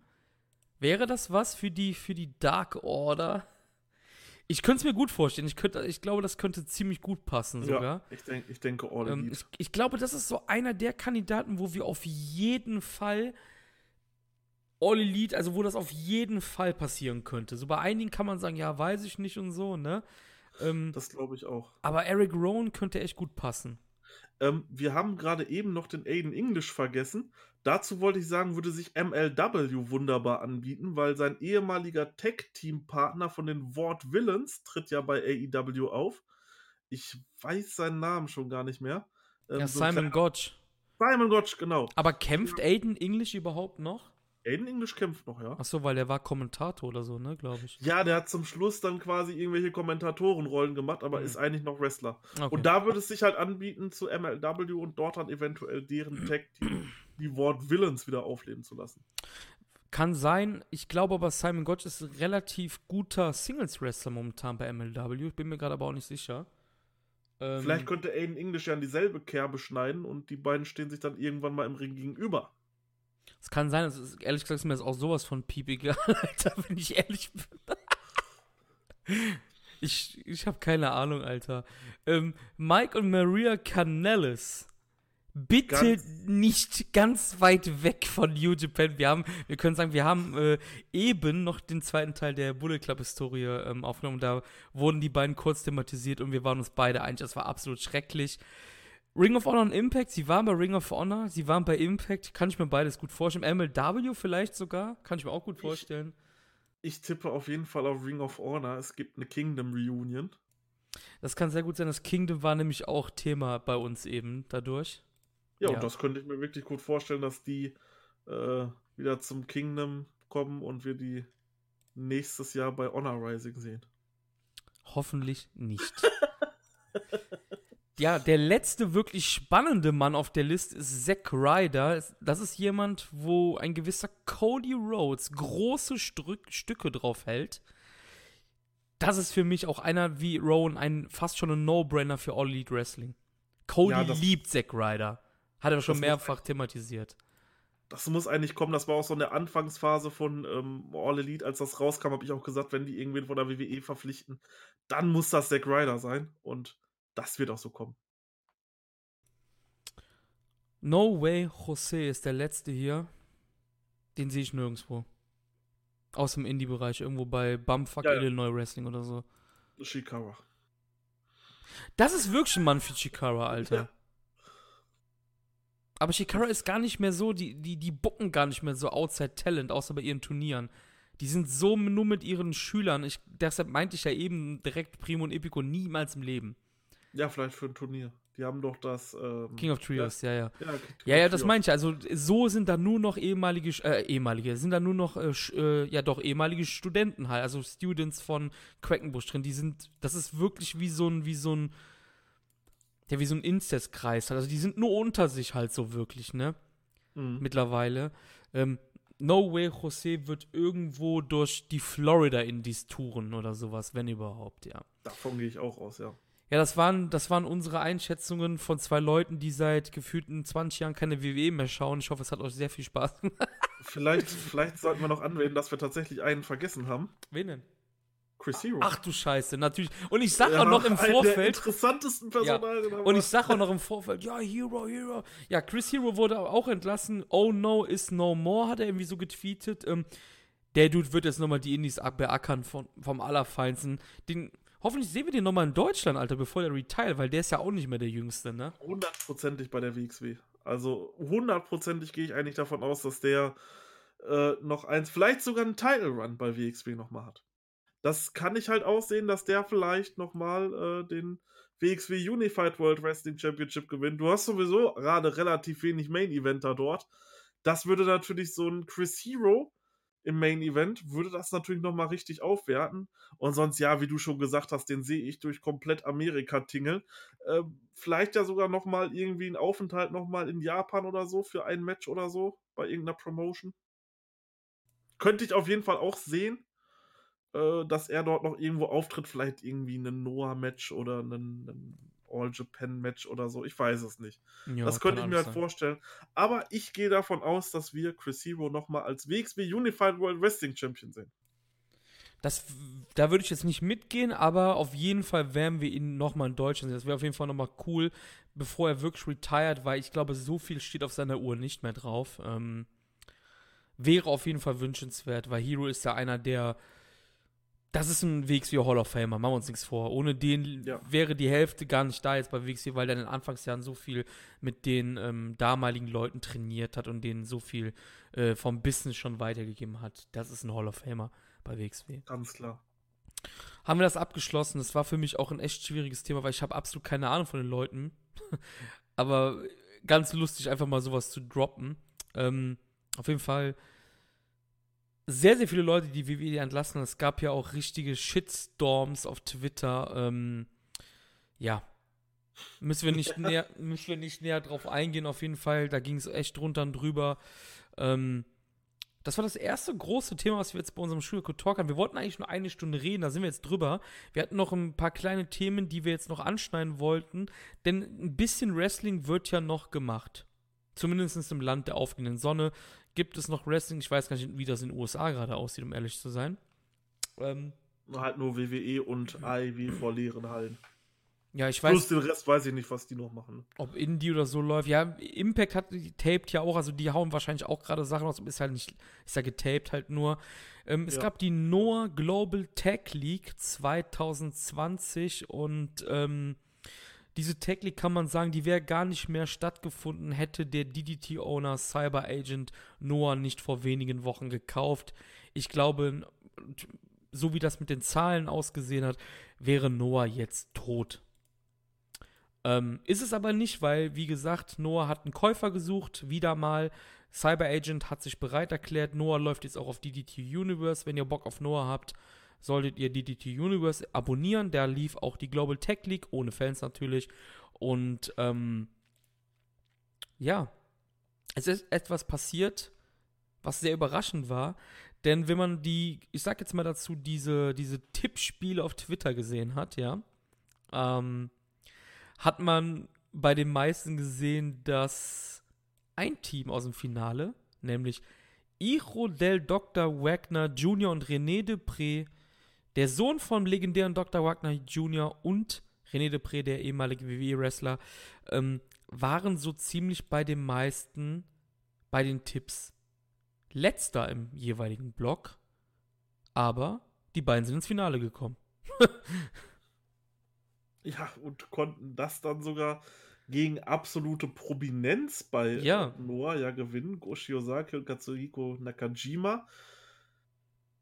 Wäre das was für die, für die Dark Order? Ich könnte es mir gut vorstellen. Ich, könnte, ich glaube, das könnte ziemlich gut passen sogar. Ja, ich, denk, ich denke All Ähm, ich, ich glaube, das ist so einer der Kandidaten, wo wir auf jeden Fall All Elite, also wo das auf jeden Fall passieren könnte. So bei einigen kann man sagen, ja, weiß ich nicht und so, ne? Ähm, das glaube ich auch. aber Eric Rowan könnte echt gut passen. Ähm, wir haben gerade eben noch den Aiden English vergessen. Dazu wollte ich sagen, würde sich MLW wunderbar anbieten, weil sein ehemaliger Tag-Team-Partner von den Ward Villains tritt ja bei AEW auf. Ich weiß seinen Namen schon gar nicht mehr. Ähm, ja, so Simon Gotch. Simon Gotch, genau. Aber kämpft Aiden English überhaupt noch? Aiden English kämpft noch, ja. Achso, weil der war Kommentator oder so, ne, glaube ich. Ja, der hat zum Schluss dann quasi irgendwelche Kommentatorenrollen gemacht, aber Mhm. ist eigentlich noch Wrestler. Okay. Und da würde es sich halt anbieten, zu MLW und dort dann eventuell deren Tag-Team, die Ward Villains, wieder aufleben zu lassen. Kann sein. Ich glaube aber, Simon Gotch ist ein relativ guter Singles-Wrestler momentan bei MLW. Ich bin mir gerade aber auch nicht sicher. Ähm, Vielleicht könnte Aiden English ja in dieselbe Kerbe schneiden und die beiden stehen sich dann irgendwann mal im Ring gegenüber. Es kann sein, es ist, ehrlich gesagt ist mir das auch sowas von piep egal, Alter, wenn ich ehrlich bin. ich ich habe keine Ahnung, Alter. Ähm, Mike und Maria Canellis. Bitte Ganz- nicht ganz weit weg von New Japan. Wir haben, wir können sagen, wir haben äh, eben noch den zweiten Teil der Bullet Club Historie ähm, aufgenommen. Da wurden die beiden kurz thematisiert und wir waren uns beide einig. Das war absolut schrecklich. Ring of Honor und Impact, sie waren bei Ring of Honor, sie waren bei Impact, kann ich mir beides gut vorstellen. MLW vielleicht sogar, kann ich mir auch gut Ich- vorstellen. Ich tippe auf jeden Fall auf Ring of Honor. Es gibt eine Kingdom Reunion. Das kann sehr gut sein. Das Kingdom war nämlich auch Thema bei uns eben dadurch. Ja, Ja. und das könnte ich mir wirklich gut vorstellen, dass die äh, wieder zum Kingdom kommen und wir die nächstes Jahr bei Honor Rising sehen. Hoffentlich nicht. ja, der letzte wirklich spannende Mann auf der Liste ist Zack Ryder. Das ist jemand, wo ein gewisser Cody Rhodes große Stück, Stücke drauf hält. Das ist für mich auch einer wie Rowan ein fast schon ein No-Brainer für All Elite Wrestling. Cody Ja, liebt Zack Ryder. Hat er schon mehrfach thematisiert. Das muss eigentlich kommen. Das war auch so eine Anfangsphase von ähm, All Elite. Als das rauskam, habe ich auch gesagt, wenn die irgendwen von der WWE verpflichten, dann muss das Zack Ryder sein. Und das wird auch so kommen. No Way Jose ist der letzte hier. Den sehe ich nirgendwo. Aus dem Indie-Bereich, irgendwo bei Bumfuck Ja, ja. Illinois Wrestling oder so. Shikawa. Das ist wirklich ein Mann für Chikara, Alter. Ja. Aber Chikara ist gar nicht mehr so, die, die, die bucken gar nicht mehr so Outside Talent, außer bei ihren Turnieren. Die sind so nur mit ihren Schülern. Ich, deshalb meinte ich ja eben direkt Primo und Epico niemals im Leben. Ja, vielleicht für ein Turnier. Die haben doch das. Ähm, King of Trios, ja, ja. Ja, Ja, of ja, das meine ich. Also so sind da nur noch ehemalige, äh, ehemalige, sind da nur noch, äh, äh, ja doch, ehemalige Studenten halt, also Students von Quackenbush drin. Die sind, das ist wirklich wie so ein, wie so ein, der wie so ein Inzestkreis hat. Also die sind nur unter sich halt so wirklich, ne? Mhm. Mittlerweile. Ähm, no way José wird irgendwo durch die Florida Indies touren oder sowas, wenn überhaupt, ja. Davon gehe ich auch aus, ja. Ja, das waren, das waren unsere Einschätzungen von zwei Leuten, die seit gefühlten 20 Jahren keine WWE mehr schauen. Ich hoffe, es hat euch sehr viel Spaß gemacht. Vielleicht, vielleicht sollten wir noch anwählen, dass wir tatsächlich einen vergessen haben. Wen denn? Chris Hero. Ach du Scheiße, natürlich. Und ich sag Ja, auch noch im einer Der Vorfeld. interessantesten Personalien. Und ich sag auch noch im Vorfeld, ja, Hero, Hero. Ja, Chris Hero wurde auch entlassen. Oh no is no more, hat er irgendwie so getweetet. Ähm, der Dude wird jetzt nochmal die Indies beackern von, vom Allerfeinsten. Den, hoffentlich sehen wir den nochmal in Deutschland, Alter, bevor der retire, weil der ist ja auch nicht mehr der Jüngste, ne? hundertprozentig bei der WXW. Also hundertprozentig gehe ich eigentlich davon aus, dass der äh, noch eins, vielleicht sogar einen Title Run bei WXW nochmal hat. Das kann ich halt auch sehen, dass der vielleicht nochmal äh, den WXW Unified World Wrestling Championship gewinnt. Du hast sowieso gerade relativ wenig Main Eventer dort. Das würde natürlich so ein Chris Hero im Main Event, würde das natürlich nochmal richtig aufwerten. Und sonst, ja, wie du schon gesagt hast, den sehe ich durch komplett Amerika tingeln. Äh, vielleicht ja sogar nochmal irgendwie einen Aufenthalt nochmal in Japan oder so für ein Match oder so bei irgendeiner Promotion. Könnte ich auf jeden Fall auch sehen, äh, dass er dort noch irgendwo auftritt, vielleicht irgendwie ein Noah-Match oder ein, ein All-Japan-Match oder so. Ich weiß es nicht. Ja, das könnte ich mir halt sein. vorstellen. Aber ich gehe davon aus, dass wir Chris Hero nochmal als WXW Unified World Wrestling Champion sehen. Das, da würde ich jetzt nicht mitgehen, aber auf jeden Fall werden wir ihn nochmal in Deutschland sehen. Das wäre auf jeden Fall nochmal cool, bevor er wirklich retired, weil ich glaube, so viel steht auf seiner Uhr nicht mehr drauf. Ähm, wäre auf jeden Fall wünschenswert, weil Hero ist ja einer der. Das ist ein WXW Hall of Famer, machen wir uns nichts vor. Ohne den Ja. wäre die Hälfte gar nicht da jetzt bei WXW, weil er in den Anfangsjahren so viel mit den ähm, damaligen Leuten trainiert hat und denen so viel äh, vom Business schon weitergegeben hat. Das ist ein Hall of Famer bei WXW Ganz klar. haben wir das abgeschlossen. Das war für mich auch ein echt schwieriges Thema, weil ich habe absolut keine Ahnung von den Leuten. Aber ganz lustig, einfach mal sowas zu droppen. Ähm, auf jeden Fall sehr, sehr viele Leute, die WWE entlassen. Es gab ja auch richtige Shitstorms auf Twitter. Ähm, ja. Müssen wir, nicht näher, müssen wir nicht näher drauf eingehen, auf jeden Fall. Da ging es echt drunter und drüber. Ähm, das war das erste große Thema, was wir jetzt bei unserem Studio Talk haben. Wir wollten eigentlich nur eine Stunde reden, da sind wir jetzt drüber. Wir hatten noch ein paar kleine Themen, die wir jetzt noch anschneiden wollten, denn ein bisschen Wrestling wird ja noch gemacht. Zumindest im Land der aufgehenden Sonne gibt es noch Wrestling. Ich weiß gar nicht, wie das in den USA gerade aussieht, um ehrlich zu sein. Ähm, Halt nur WWE und Ivy vor leeren Hallen. ja, ich Plus weiß, den Rest weiß ich nicht, was die noch machen. ob Indie oder so läuft. Ja, Impact hat die taped ja auch, also die hauen wahrscheinlich auch gerade Sachen aus, ist halt nicht, ist ja getaped halt nur. Ähm, es Ja. gab die Noah Global Tech League 2020 und ähm, diese Tech League kann man sagen, die wäre gar nicht mehr stattgefunden, hätte der DDT-Owner Cyber Agent Noah nicht vor wenigen Wochen gekauft. Ich glaube, so wie das mit den Zahlen ausgesehen hat, wäre Noah jetzt tot. Ähm, ist es aber nicht, weil, wie gesagt, Noah hat einen Käufer gesucht, wieder mal. Cyber Agent hat sich bereit erklärt. Noah läuft jetzt auch auf DDT Universe. Wenn ihr Bock auf Noah habt, solltet ihr DDT Universe abonnieren. Da lief auch die Global Tech League, ohne Fans natürlich. Und ähm, ja, es ist etwas passiert, was sehr überraschend war. Denn wenn man die, ich sag jetzt mal dazu, diese, diese Tippspiele auf Twitter gesehen hat, ja, ähm, hat man bei den meisten gesehen, dass ein Team aus dem Finale, nämlich Hijo del Dr. Wagner Jr. und René Dupré, der Sohn vom legendären Dr. Wagner Jr. und René Dupré, der ehemalige WWE-Wrestler, ähm, waren so ziemlich bei den meisten bei den Tipps letzter im jeweiligen Block, aber die beiden sind ins Finale gekommen. Ja, und konnten das dann sogar gegen absolute Prominenz bei Ja. Noah ja gewinnen. Goshi Ozaki und Katsuhiko Nakajima.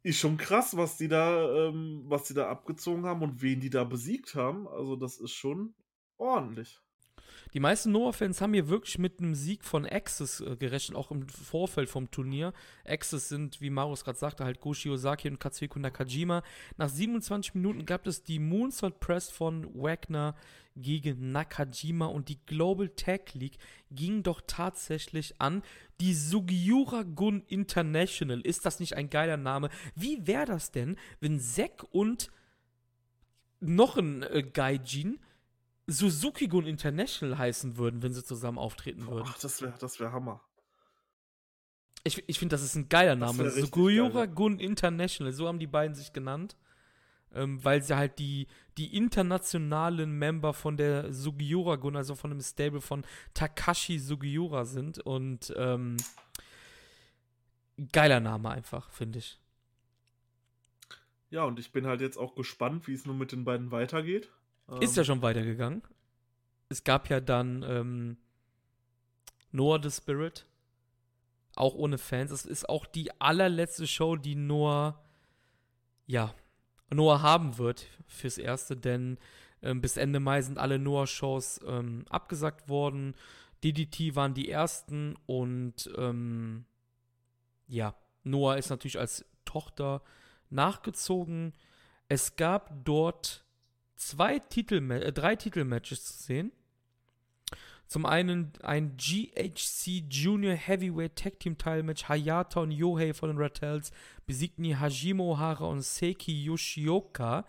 Ist schon krass, was die da, ähm, was die da abgezogen haben und wen die da besiegt haben. Also, das ist schon ordentlich. Die meisten Noah-Fans haben hier wirklich mit einem Sieg von Axis äh, gerechnet, auch im Vorfeld vom Turnier. Axis sind, wie Marius gerade sagte, halt Goshi Ozaki und Katsuhiko Nakajima. Nach 27 Minuten gab es die Moonsault Press von Wagner gegen Nakajima und die Global Tag League ging doch tatsächlich an die Sugiura Gun International. Ist das nicht ein geiler Name? Wie wäre das denn, wenn Zack und noch ein äh, Gaijin Suzuki Gun International heißen würden, wenn sie zusammen auftreten würden? Ach, das wäre das wär Hammer. Ich, ich finde, das ist ein geiler Name. Sugiura Gun International, so haben die beiden sich genannt ähm, weil sie halt die, die internationalen Member von der Sugiura-Gun, also von dem Stable von Takashi Sugiura sind. Und ähm, geiler Name einfach, finde ich. Ja, und ich bin halt jetzt auch gespannt, wie es nun mit den beiden weitergeht. Ist ja ähm, schon weitergegangen. Es gab ja dann ähm, Noah the Spirit. Auch ohne Fans. Es ist auch die allerletzte Show, die Noah, ja, Noah haben wird fürs Erste, denn ähm, bis Ende Mai sind alle Noah-Shows ähm, abgesagt worden. DDT waren die ersten und ähm, ja, Noah ist natürlich als Tochter nachgezogen. Es gab dort zwei Titel, äh, drei Titelmatches zu sehen. Zum einen ein GHC Junior Heavyweight Tag Team Teilmatch. Hayata und Yohei von den Rattels besiegten Hajime Ohara und Seiki Yoshioka.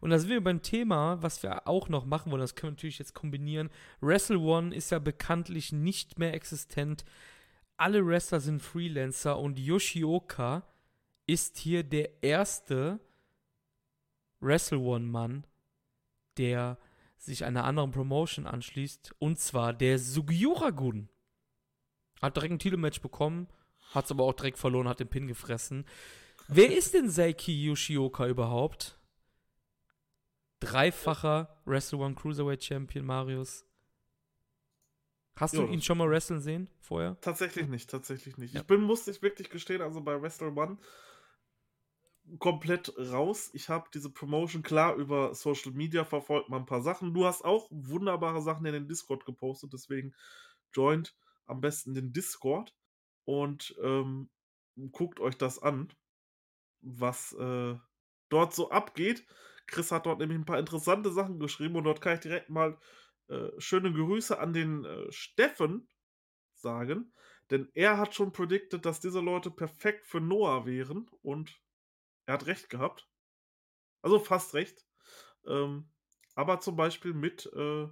Und da sind wir beim Thema, was wir auch noch machen wollen. Das können wir natürlich jetzt kombinieren. Wrestle One ist ja bekanntlich nicht mehr existent. Alle Wrestler sind Freelancer und Yoshioka ist hier der erste Wrestle One-Mann, der sich einer anderen Promotion anschließt. Und zwar der Sugiura-Gun. Hat direkt ein Titelmatch bekommen, hat es aber auch direkt verloren, hat den Pin gefressen. Wer ist denn Seiki Yoshioka überhaupt? Dreifacher Wrestle One Cruiserweight Champion, Marius. Hast du jo, ihn schon mal wrestlen sehen vorher? Tatsächlich nicht, tatsächlich nicht. Ja. Ich bin, musste ich wirklich gestehen, also bei Wrestle One komplett raus. Ich habe diese Promotion klar über Social Media verfolgt, mal ein paar Sachen. Du hast auch wunderbare Sachen in den Discord gepostet, deswegen joint am besten den Discord und ähm, guckt euch das an, was äh, dort so abgeht. Chris hat dort nämlich ein paar interessante Sachen geschrieben und dort kann ich direkt mal äh, schöne Grüße an den äh, Steffen sagen, denn er hat schon predicted, dass diese Leute perfekt für Noah wären und er hat recht gehabt. Also fast recht. Ähm, aber zum Beispiel mit äh,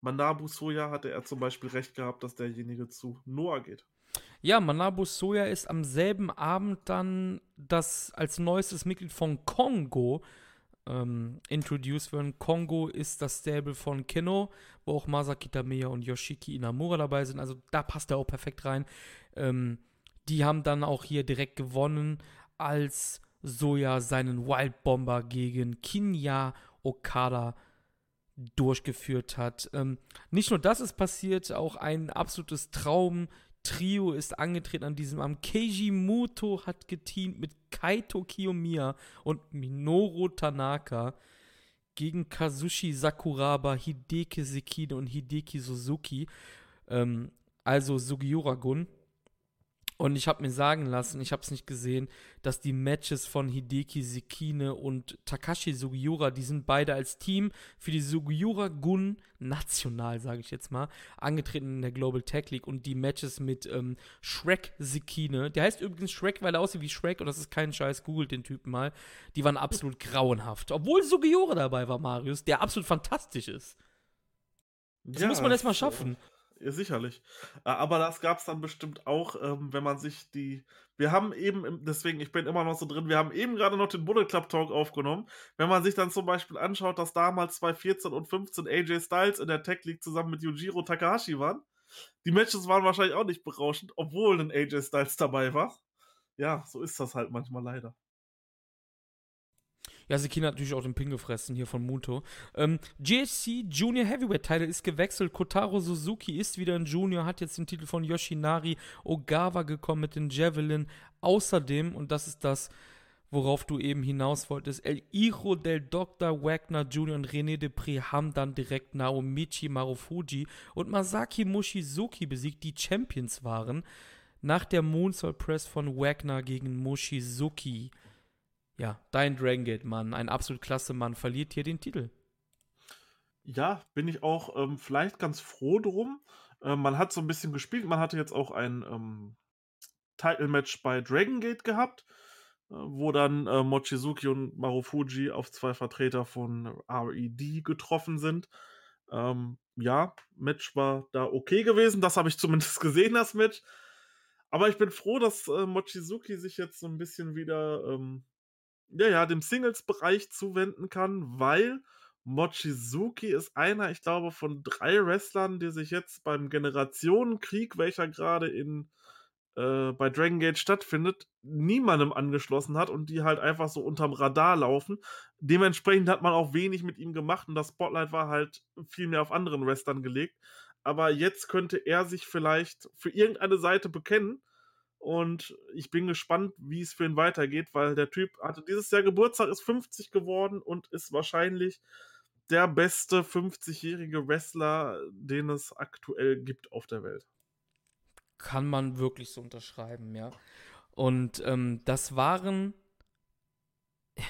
Manabu Soya hatte er zum Beispiel recht gehabt, dass derjenige zu Noah geht. Ja, Manabu Soya ist am selben Abend dann das als neuestes Mitglied von Kongo ähm, introduced worden. Kongo ist das Stable von Kino, wo auch Masaki Tameya und Yoshiki Inamura dabei sind. Also da passt er auch perfekt rein. Ähm, die haben dann auch hier direkt gewonnen, als Soja seinen Wild Bomber gegen Kinya Okada durchgeführt hat. Ähm, nicht nur das ist passiert, auch ein absolutes Traum-Trio ist angetreten an diesem Abend. Keiji Muto hat geteamt mit Kaito Kiyomiya und Minoru Tanaka gegen Kazushi Sakuraba, Hideki Sekine und Hideki Suzuki. Ähm, also Sugiura Gun. Und ich habe mir sagen lassen, ich habe es nicht gesehen, dass die Matches von Hideki Sekine und Takashi Sugiura, die sind beide als Team für die Sugiura Gun national, sage ich jetzt mal, angetreten in der Global Tech League und die Matches mit ähm, Shrek Sekine, der heißt übrigens Shrek, weil er aussieht wie Shrek und das ist kein Scheiß, googelt den Typen mal, die waren absolut grauenhaft. Obwohl Sugiura dabei war, Marius, der absolut fantastisch ist. Das ja, muss man erstmal schaffen. Ja, sicherlich. Aber das gab es dann bestimmt auch, ähm, wenn man sich die. Wir haben eben, deswegen, ich bin immer noch so drin, wir haben eben gerade noch den Bullet Club Talk aufgenommen. Wenn man sich dann zum Beispiel anschaut, dass damals 2014 und 15 AJ Styles in der Tech League zusammen mit Yujiro Takahashi waren, die Matches waren wahrscheinlich auch nicht berauschend, obwohl ein AJ Styles dabei war. Ja, so ist das halt manchmal leider. Ja, Sekina hat natürlich auch den Pin gefressen hier von Muto. Ähm, GHC Junior Heavyweight Title ist gewechselt. Kotaro Suzuki ist wieder ein Junior, hat jetzt den Titel von Yoshinari Ogawa gekommen mit den Javelin. Außerdem, und das ist das, worauf du eben hinaus wolltest. El Hijo del Dr. Wagner Jr. und René Depré haben dann direkt Naomichi Marufuji und Masaki Mushizuki besiegt, die Champions waren, nach der Moonsault Press von Wagner gegen Mushizuki. Ja, dein Dragon Gate Mann, ein absolut klasse Mann, verliert hier den Titel. Ja, bin ich auch ähm, vielleicht ganz froh drum. Ähm, man hat so ein bisschen gespielt, man hatte jetzt auch ein ähm, Title-Match bei Dragon Gate gehabt äh, wo dann äh, Mochizuki und Marufuji auf zwei Vertreter von RED getroffen sind. Ähm, ja, Match war da okay gewesen. Das habe ich zumindest gesehen, das Match. Aber ich bin froh, dass äh, Mochizuki sich jetzt so ein bisschen wieder ähm, ja, ja, dem Singles-Bereich zuwenden kann, weil Mochizuki ist einer, ich glaube, von drei Wrestlern, die sich jetzt beim Generationenkrieg, welcher gerade in äh, bei Dragon Gate stattfindet, niemandem angeschlossen hat und die halt einfach so unterm Radar laufen. Dementsprechend hat man auch wenig mit ihm gemacht und das Spotlight war halt viel mehr auf anderen Wrestlern gelegt. Aber jetzt könnte er sich vielleicht für irgendeine Seite bekennen. Und ich bin gespannt, wie es für ihn weitergeht, weil der Typ hatte dieses Jahr Geburtstag, ist 50 geworden und ist wahrscheinlich der beste 50-jährige Wrestler, den es aktuell gibt auf der Welt kann man wirklich so unterschreiben, ja. Und ähm, das waren,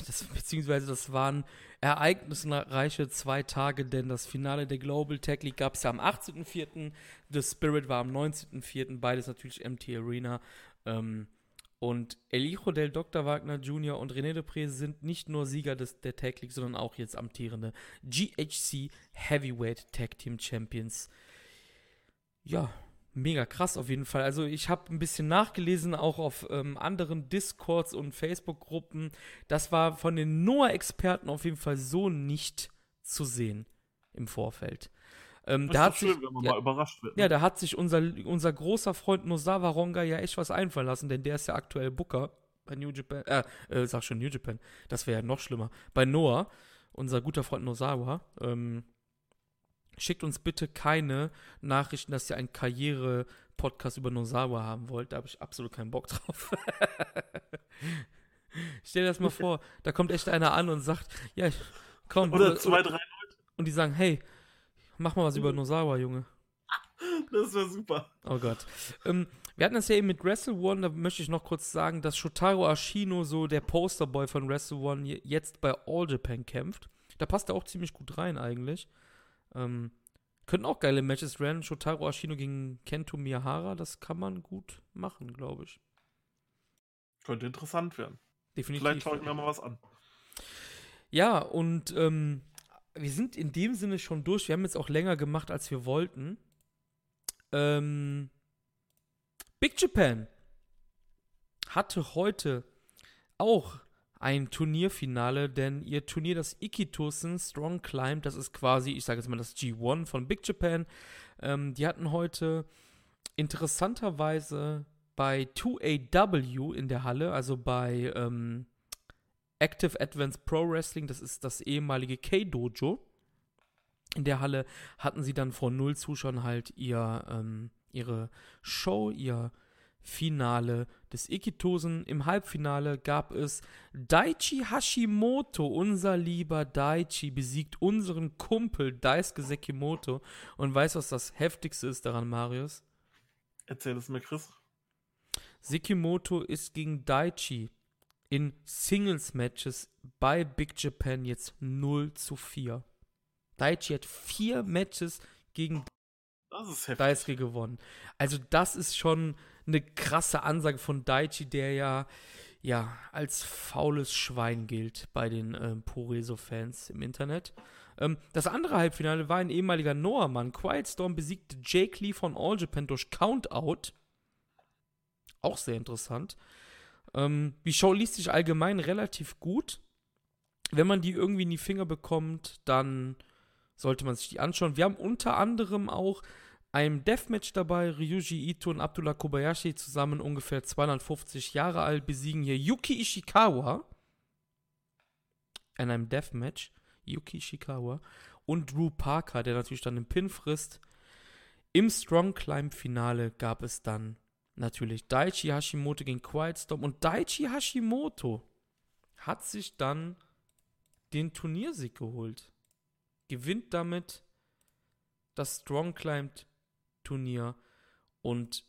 das, beziehungsweise das waren ereignisreiche zwei Tage, denn das Finale der Global Tech League gab es ja am 18.04., The Spirit war am 19.04., beides natürlich MT Arena. Ähm, und El Hijo del Dr. Wagner Jr. und René Depré sind nicht nur Sieger des, der Tag League, sondern auch jetzt amtierende GHC Heavyweight Tag Team Champions. Ja, mega krass auf jeden Fall. Also ich habe ein bisschen nachgelesen, auch auf ähm, anderen Discords und Facebook-Gruppen. Das war von den Noah-Experten auf jeden Fall so nicht zu sehen im Vorfeld. Ähm, das da ist schön, sich, wenn man ja, mal überrascht wird. Ne? Ja, da hat sich unser, unser großer Freund Nosawa Ronga ja echt was einfallen lassen, denn der ist ja aktuell Booker bei New Japan. Äh, äh sag schon New Japan. Das wäre ja noch schlimmer. Bei Noah, unser guter Freund Nosawa. Ähm, Schickt uns bitte keine Nachrichten, dass ihr einen Karriere-Podcast über Nosawa haben wollt. Da habe ich absolut keinen Bock drauf. Stell dir das mal vor, da kommt echt einer an und sagt, ja, komm. Oder zwei, drei Leute. Und die sagen, hey, mach mal was über Nosawa, Junge. Das wäre super. Oh Gott. Ähm, wir hatten das ja eben mit Wrestle One, da möchte ich noch kurz sagen, dass Shotaro Ashino, so der Posterboy von Wrestle One, jetzt bei All Japan kämpft. Da passt er auch ziemlich gut rein eigentlich. Ähm, könnten auch geile Matches werden. Shotaro Ashino gegen Kento Miyahara, das kann man gut machen, glaube ich. Könnte interessant werden. Definitiv. Vielleicht schaue ich mir mal was an. Ja, und ähm, wir sind in dem Sinne schon durch. Wir haben jetzt auch länger gemacht, als wir wollten. Ähm, Big Japan hatte heute auch ein Turnierfinale, denn ihr Turnier, das Ikitosen Strong Climb, das ist quasi, ich sage jetzt mal das G1 von Big Japan, ähm, die hatten heute interessanterweise bei 2AW in der Halle, also bei ähm, Active Advanced Pro Wrestling, das ist das ehemalige K-Dojo. In der Halle hatten sie dann vor null Zuschauern halt ihr, ähm, ihre Show, ihr Finale des Ikitosen. Im Halbfinale gab es Daichi Hashimoto. Unser lieber Daichi besiegt unseren Kumpel Daisuke Sekimoto. Und weißt du, was das Heftigste ist daran, Marius? Erzähl es mir, Chris. Sekimoto ist gegen Daichi in Singles-Matches bei Big Japan jetzt 0 zu 4. Daichi hat vier Matches gegen Daisuke gewonnen. Also das ist schon eine krasse Ansage von Daichi, der ja, ja als faules Schwein gilt bei den ähm, Pureso-Fans im Internet. Ähm, das andere Halbfinale war ein ehemaliger Noah-Mann. Quiet Storm besiegte Jake Lee von All Japan durch Countout. Auch sehr interessant. Ähm, die Show liest sich allgemein relativ gut. Wenn man die irgendwie in die Finger bekommt, dann sollte man sich die anschauen. Wir haben unter anderem auch einem Deathmatch dabei. Ryuji Ito und Abdullah Kobayashi zusammen ungefähr 250 Jahre alt besiegen hier Yuki Ishikawa in einem Deathmatch. Yuki Ishikawa und Drew Parker, der natürlich dann den Pin frisst. Im Strong Climb Finale gab es dann natürlich Daichi Hashimoto gegen Quiet Storm und Daichi Hashimoto hat sich dann den Turniersieg geholt. Gewinnt damit das Strong Climbed Turnier. Und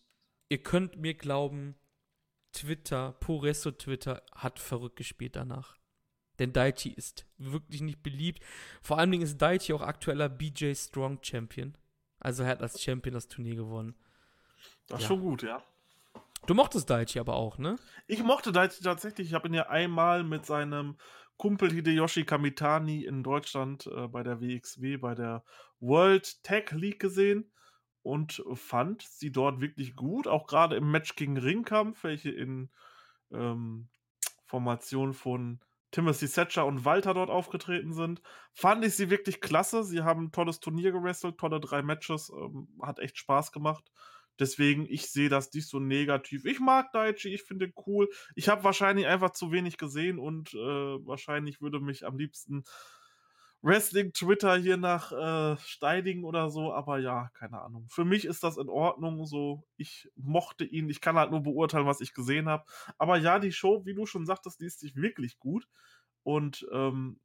ihr könnt mir glauben, Twitter, Puresso Twitter hat verrückt gespielt danach. Denn Daichi ist wirklich nicht beliebt. Vor allen Dingen ist Daichi auch aktueller BJ Strong Champion. Also er hat als Champion das Turnier gewonnen. Das ist ja. schon gut, ja. Du mochtest Daichi aber auch, ne? Ich mochte Daichi tatsächlich. Ich habe ihn ja einmal mit seinem Kumpel Hideyoshi Kamitani in Deutschland äh, bei der WXW, bei der World Tag League gesehen und fand sie dort wirklich gut. Auch gerade im Match gegen Ringkampf, welche in ähm, Formation von Timothy Thatcher und Walter dort aufgetreten sind, fand ich sie wirklich klasse. Sie haben ein tolles Turnier gewrestelt, tolle drei Matches, ähm, hat echt Spaß gemacht. Deswegen, ich sehe das nicht so negativ. Ich mag Daichi, ich finde ihn cool. Ich habe wahrscheinlich einfach zu wenig gesehen und äh, wahrscheinlich würde mich am liebsten Wrestling-Twitter hier nach äh, Steidigen oder so, aber ja, keine Ahnung. Für mich ist das in Ordnung. So, ich mochte ihn. Ich kann halt nur beurteilen, was ich gesehen habe. Aber ja, die Show, wie du schon sagtest, die ist sich wirklich gut. Und ähm,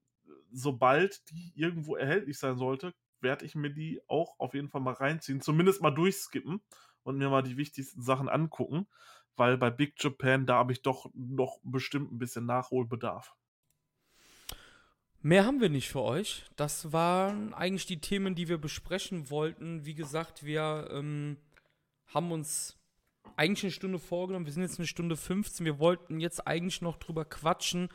sobald die irgendwo erhältlich sein sollte, werde ich mir die auch auf jeden Fall mal reinziehen. Zumindest mal durchskippen und mir mal die wichtigsten Sachen angucken, weil bei Big Japan, da habe ich doch noch bestimmt ein bisschen Nachholbedarf. Mehr haben wir nicht für euch. Das waren eigentlich die Themen, die wir besprechen wollten. Wie gesagt, wir ähm, haben uns eigentlich eine Stunde vorgenommen. Wir sind jetzt eine Stunde 15. Wir wollten jetzt eigentlich noch drüber quatschen,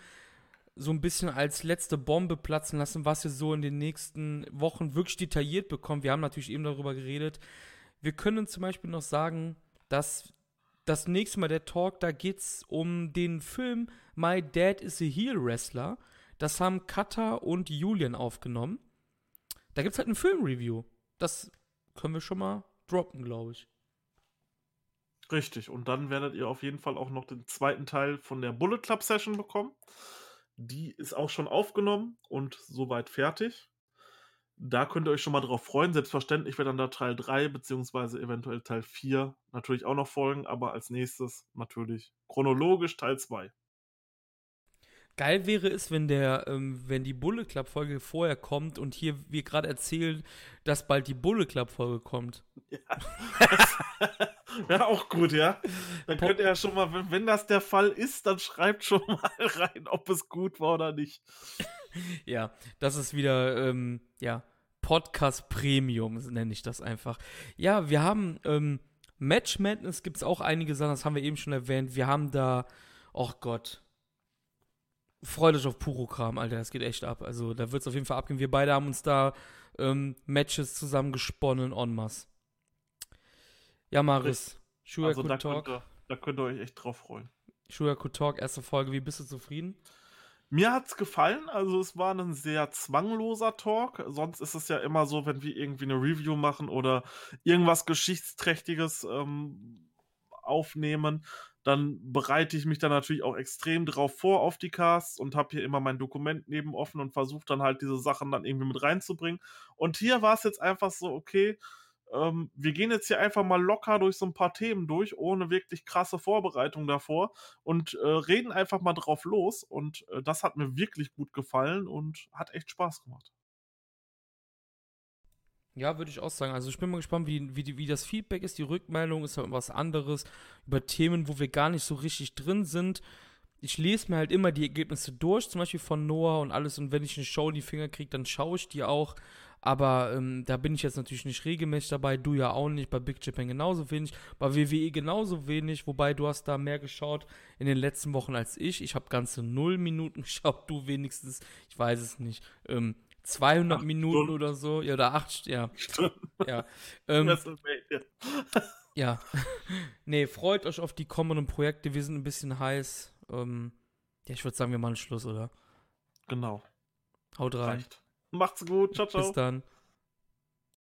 so ein bisschen als letzte Bombe platzen lassen, was wir so in den nächsten Wochen wirklich detailliert bekommen. Wir haben natürlich eben darüber geredet, wir können zum Beispiel noch sagen, dass das nächste Mal der Talk, da geht es um den Film My Dad is a Heel Wrestler. Das haben Kata und Julian aufgenommen. Da gibt es halt ein Filmreview. Das können wir schon mal droppen, glaube ich. Richtig. Und dann werdet ihr auf jeden Fall auch noch den zweiten Teil von der Bullet Club Session bekommen. Die ist auch schon aufgenommen und soweit fertig. Da könnt ihr euch schon mal drauf freuen. Selbstverständlich wird dann da Teil 3 beziehungsweise eventuell Teil 4 natürlich auch noch folgen, aber als nächstes natürlich chronologisch Teil 2. Geil wäre es, wenn der, ähm, wenn die Bulle Club Folge vorher kommt und hier wir gerade erzählen, dass bald die Bulle Club Folge kommt. Ja, ja auch gut, ja. Dann könnt ihr ja schon mal, wenn, wenn das der Fall ist, dann schreibt schon mal rein, ob es gut war oder nicht. ja, das ist wieder, ähm, ja, Podcast Premium, nenne ich das einfach. Ja, wir haben ähm, Match Madness, gibt es auch einige Sachen, das haben wir eben schon erwähnt. Wir haben da, oh Gott, freut euch auf Puro-Kram, Alter, das geht echt ab. Also da wird es auf jeden Fall abgehen. Wir beide haben uns da ähm, Matches zusammen gesponnen en masse. Ja, Maris, Shuyaku also, da Talk. Könnt ihr, da könnt ihr euch echt drauf freuen. Shuyaku Talk, erste Folge, wie bist du zufrieden? Mir hat's gefallen, also es war ein sehr zwangloser Talk. Sonst ist es ja immer so, wenn wir irgendwie eine Review machen oder irgendwas Geschichtsträchtiges ähm, aufnehmen, dann bereite ich mich dann natürlich auch extrem drauf vor auf die Casts und habe hier immer mein Dokument neben offen und versuche dann halt diese Sachen dann irgendwie mit reinzubringen. Und hier war es jetzt einfach so, okay, ähm, wir gehen jetzt hier einfach mal locker durch so ein paar Themen durch, ohne wirklich krasse Vorbereitung davor und äh, reden einfach mal drauf los. Und äh, das hat mir wirklich gut gefallen und hat echt Spaß gemacht. Ja, würde ich auch sagen. Also ich bin mal gespannt, wie, wie, wie das Feedback ist. Die Rückmeldung ist halt was anderes über Themen, wo wir gar nicht so richtig drin sind. Ich lese mir halt immer die Ergebnisse durch, zum Beispiel von Noah und alles. Und wenn ich eine Show in die Finger kriege, dann schaue ich die auch. Aber ähm, da bin ich jetzt natürlich nicht regelmäßig dabei, du ja auch nicht, bei Big Japan genauso wenig, bei WWE genauso wenig, wobei du hast da mehr geschaut in den letzten Wochen als ich. Ich habe ganze null Minuten geschaut, du wenigstens, ich weiß es nicht, ähm, 200 acht Minuten Stunden. oder so, ja, oder acht, ja. Stunden. Ja. Ähm, ja. nee, freut euch auf die kommenden Projekte, wir sind ein bisschen heiß. Ähm, ja, ich würde sagen, wir machen Schluss, oder? Genau. Haut rein. Reicht. Macht's gut. Ciao, ciao. Bis dann.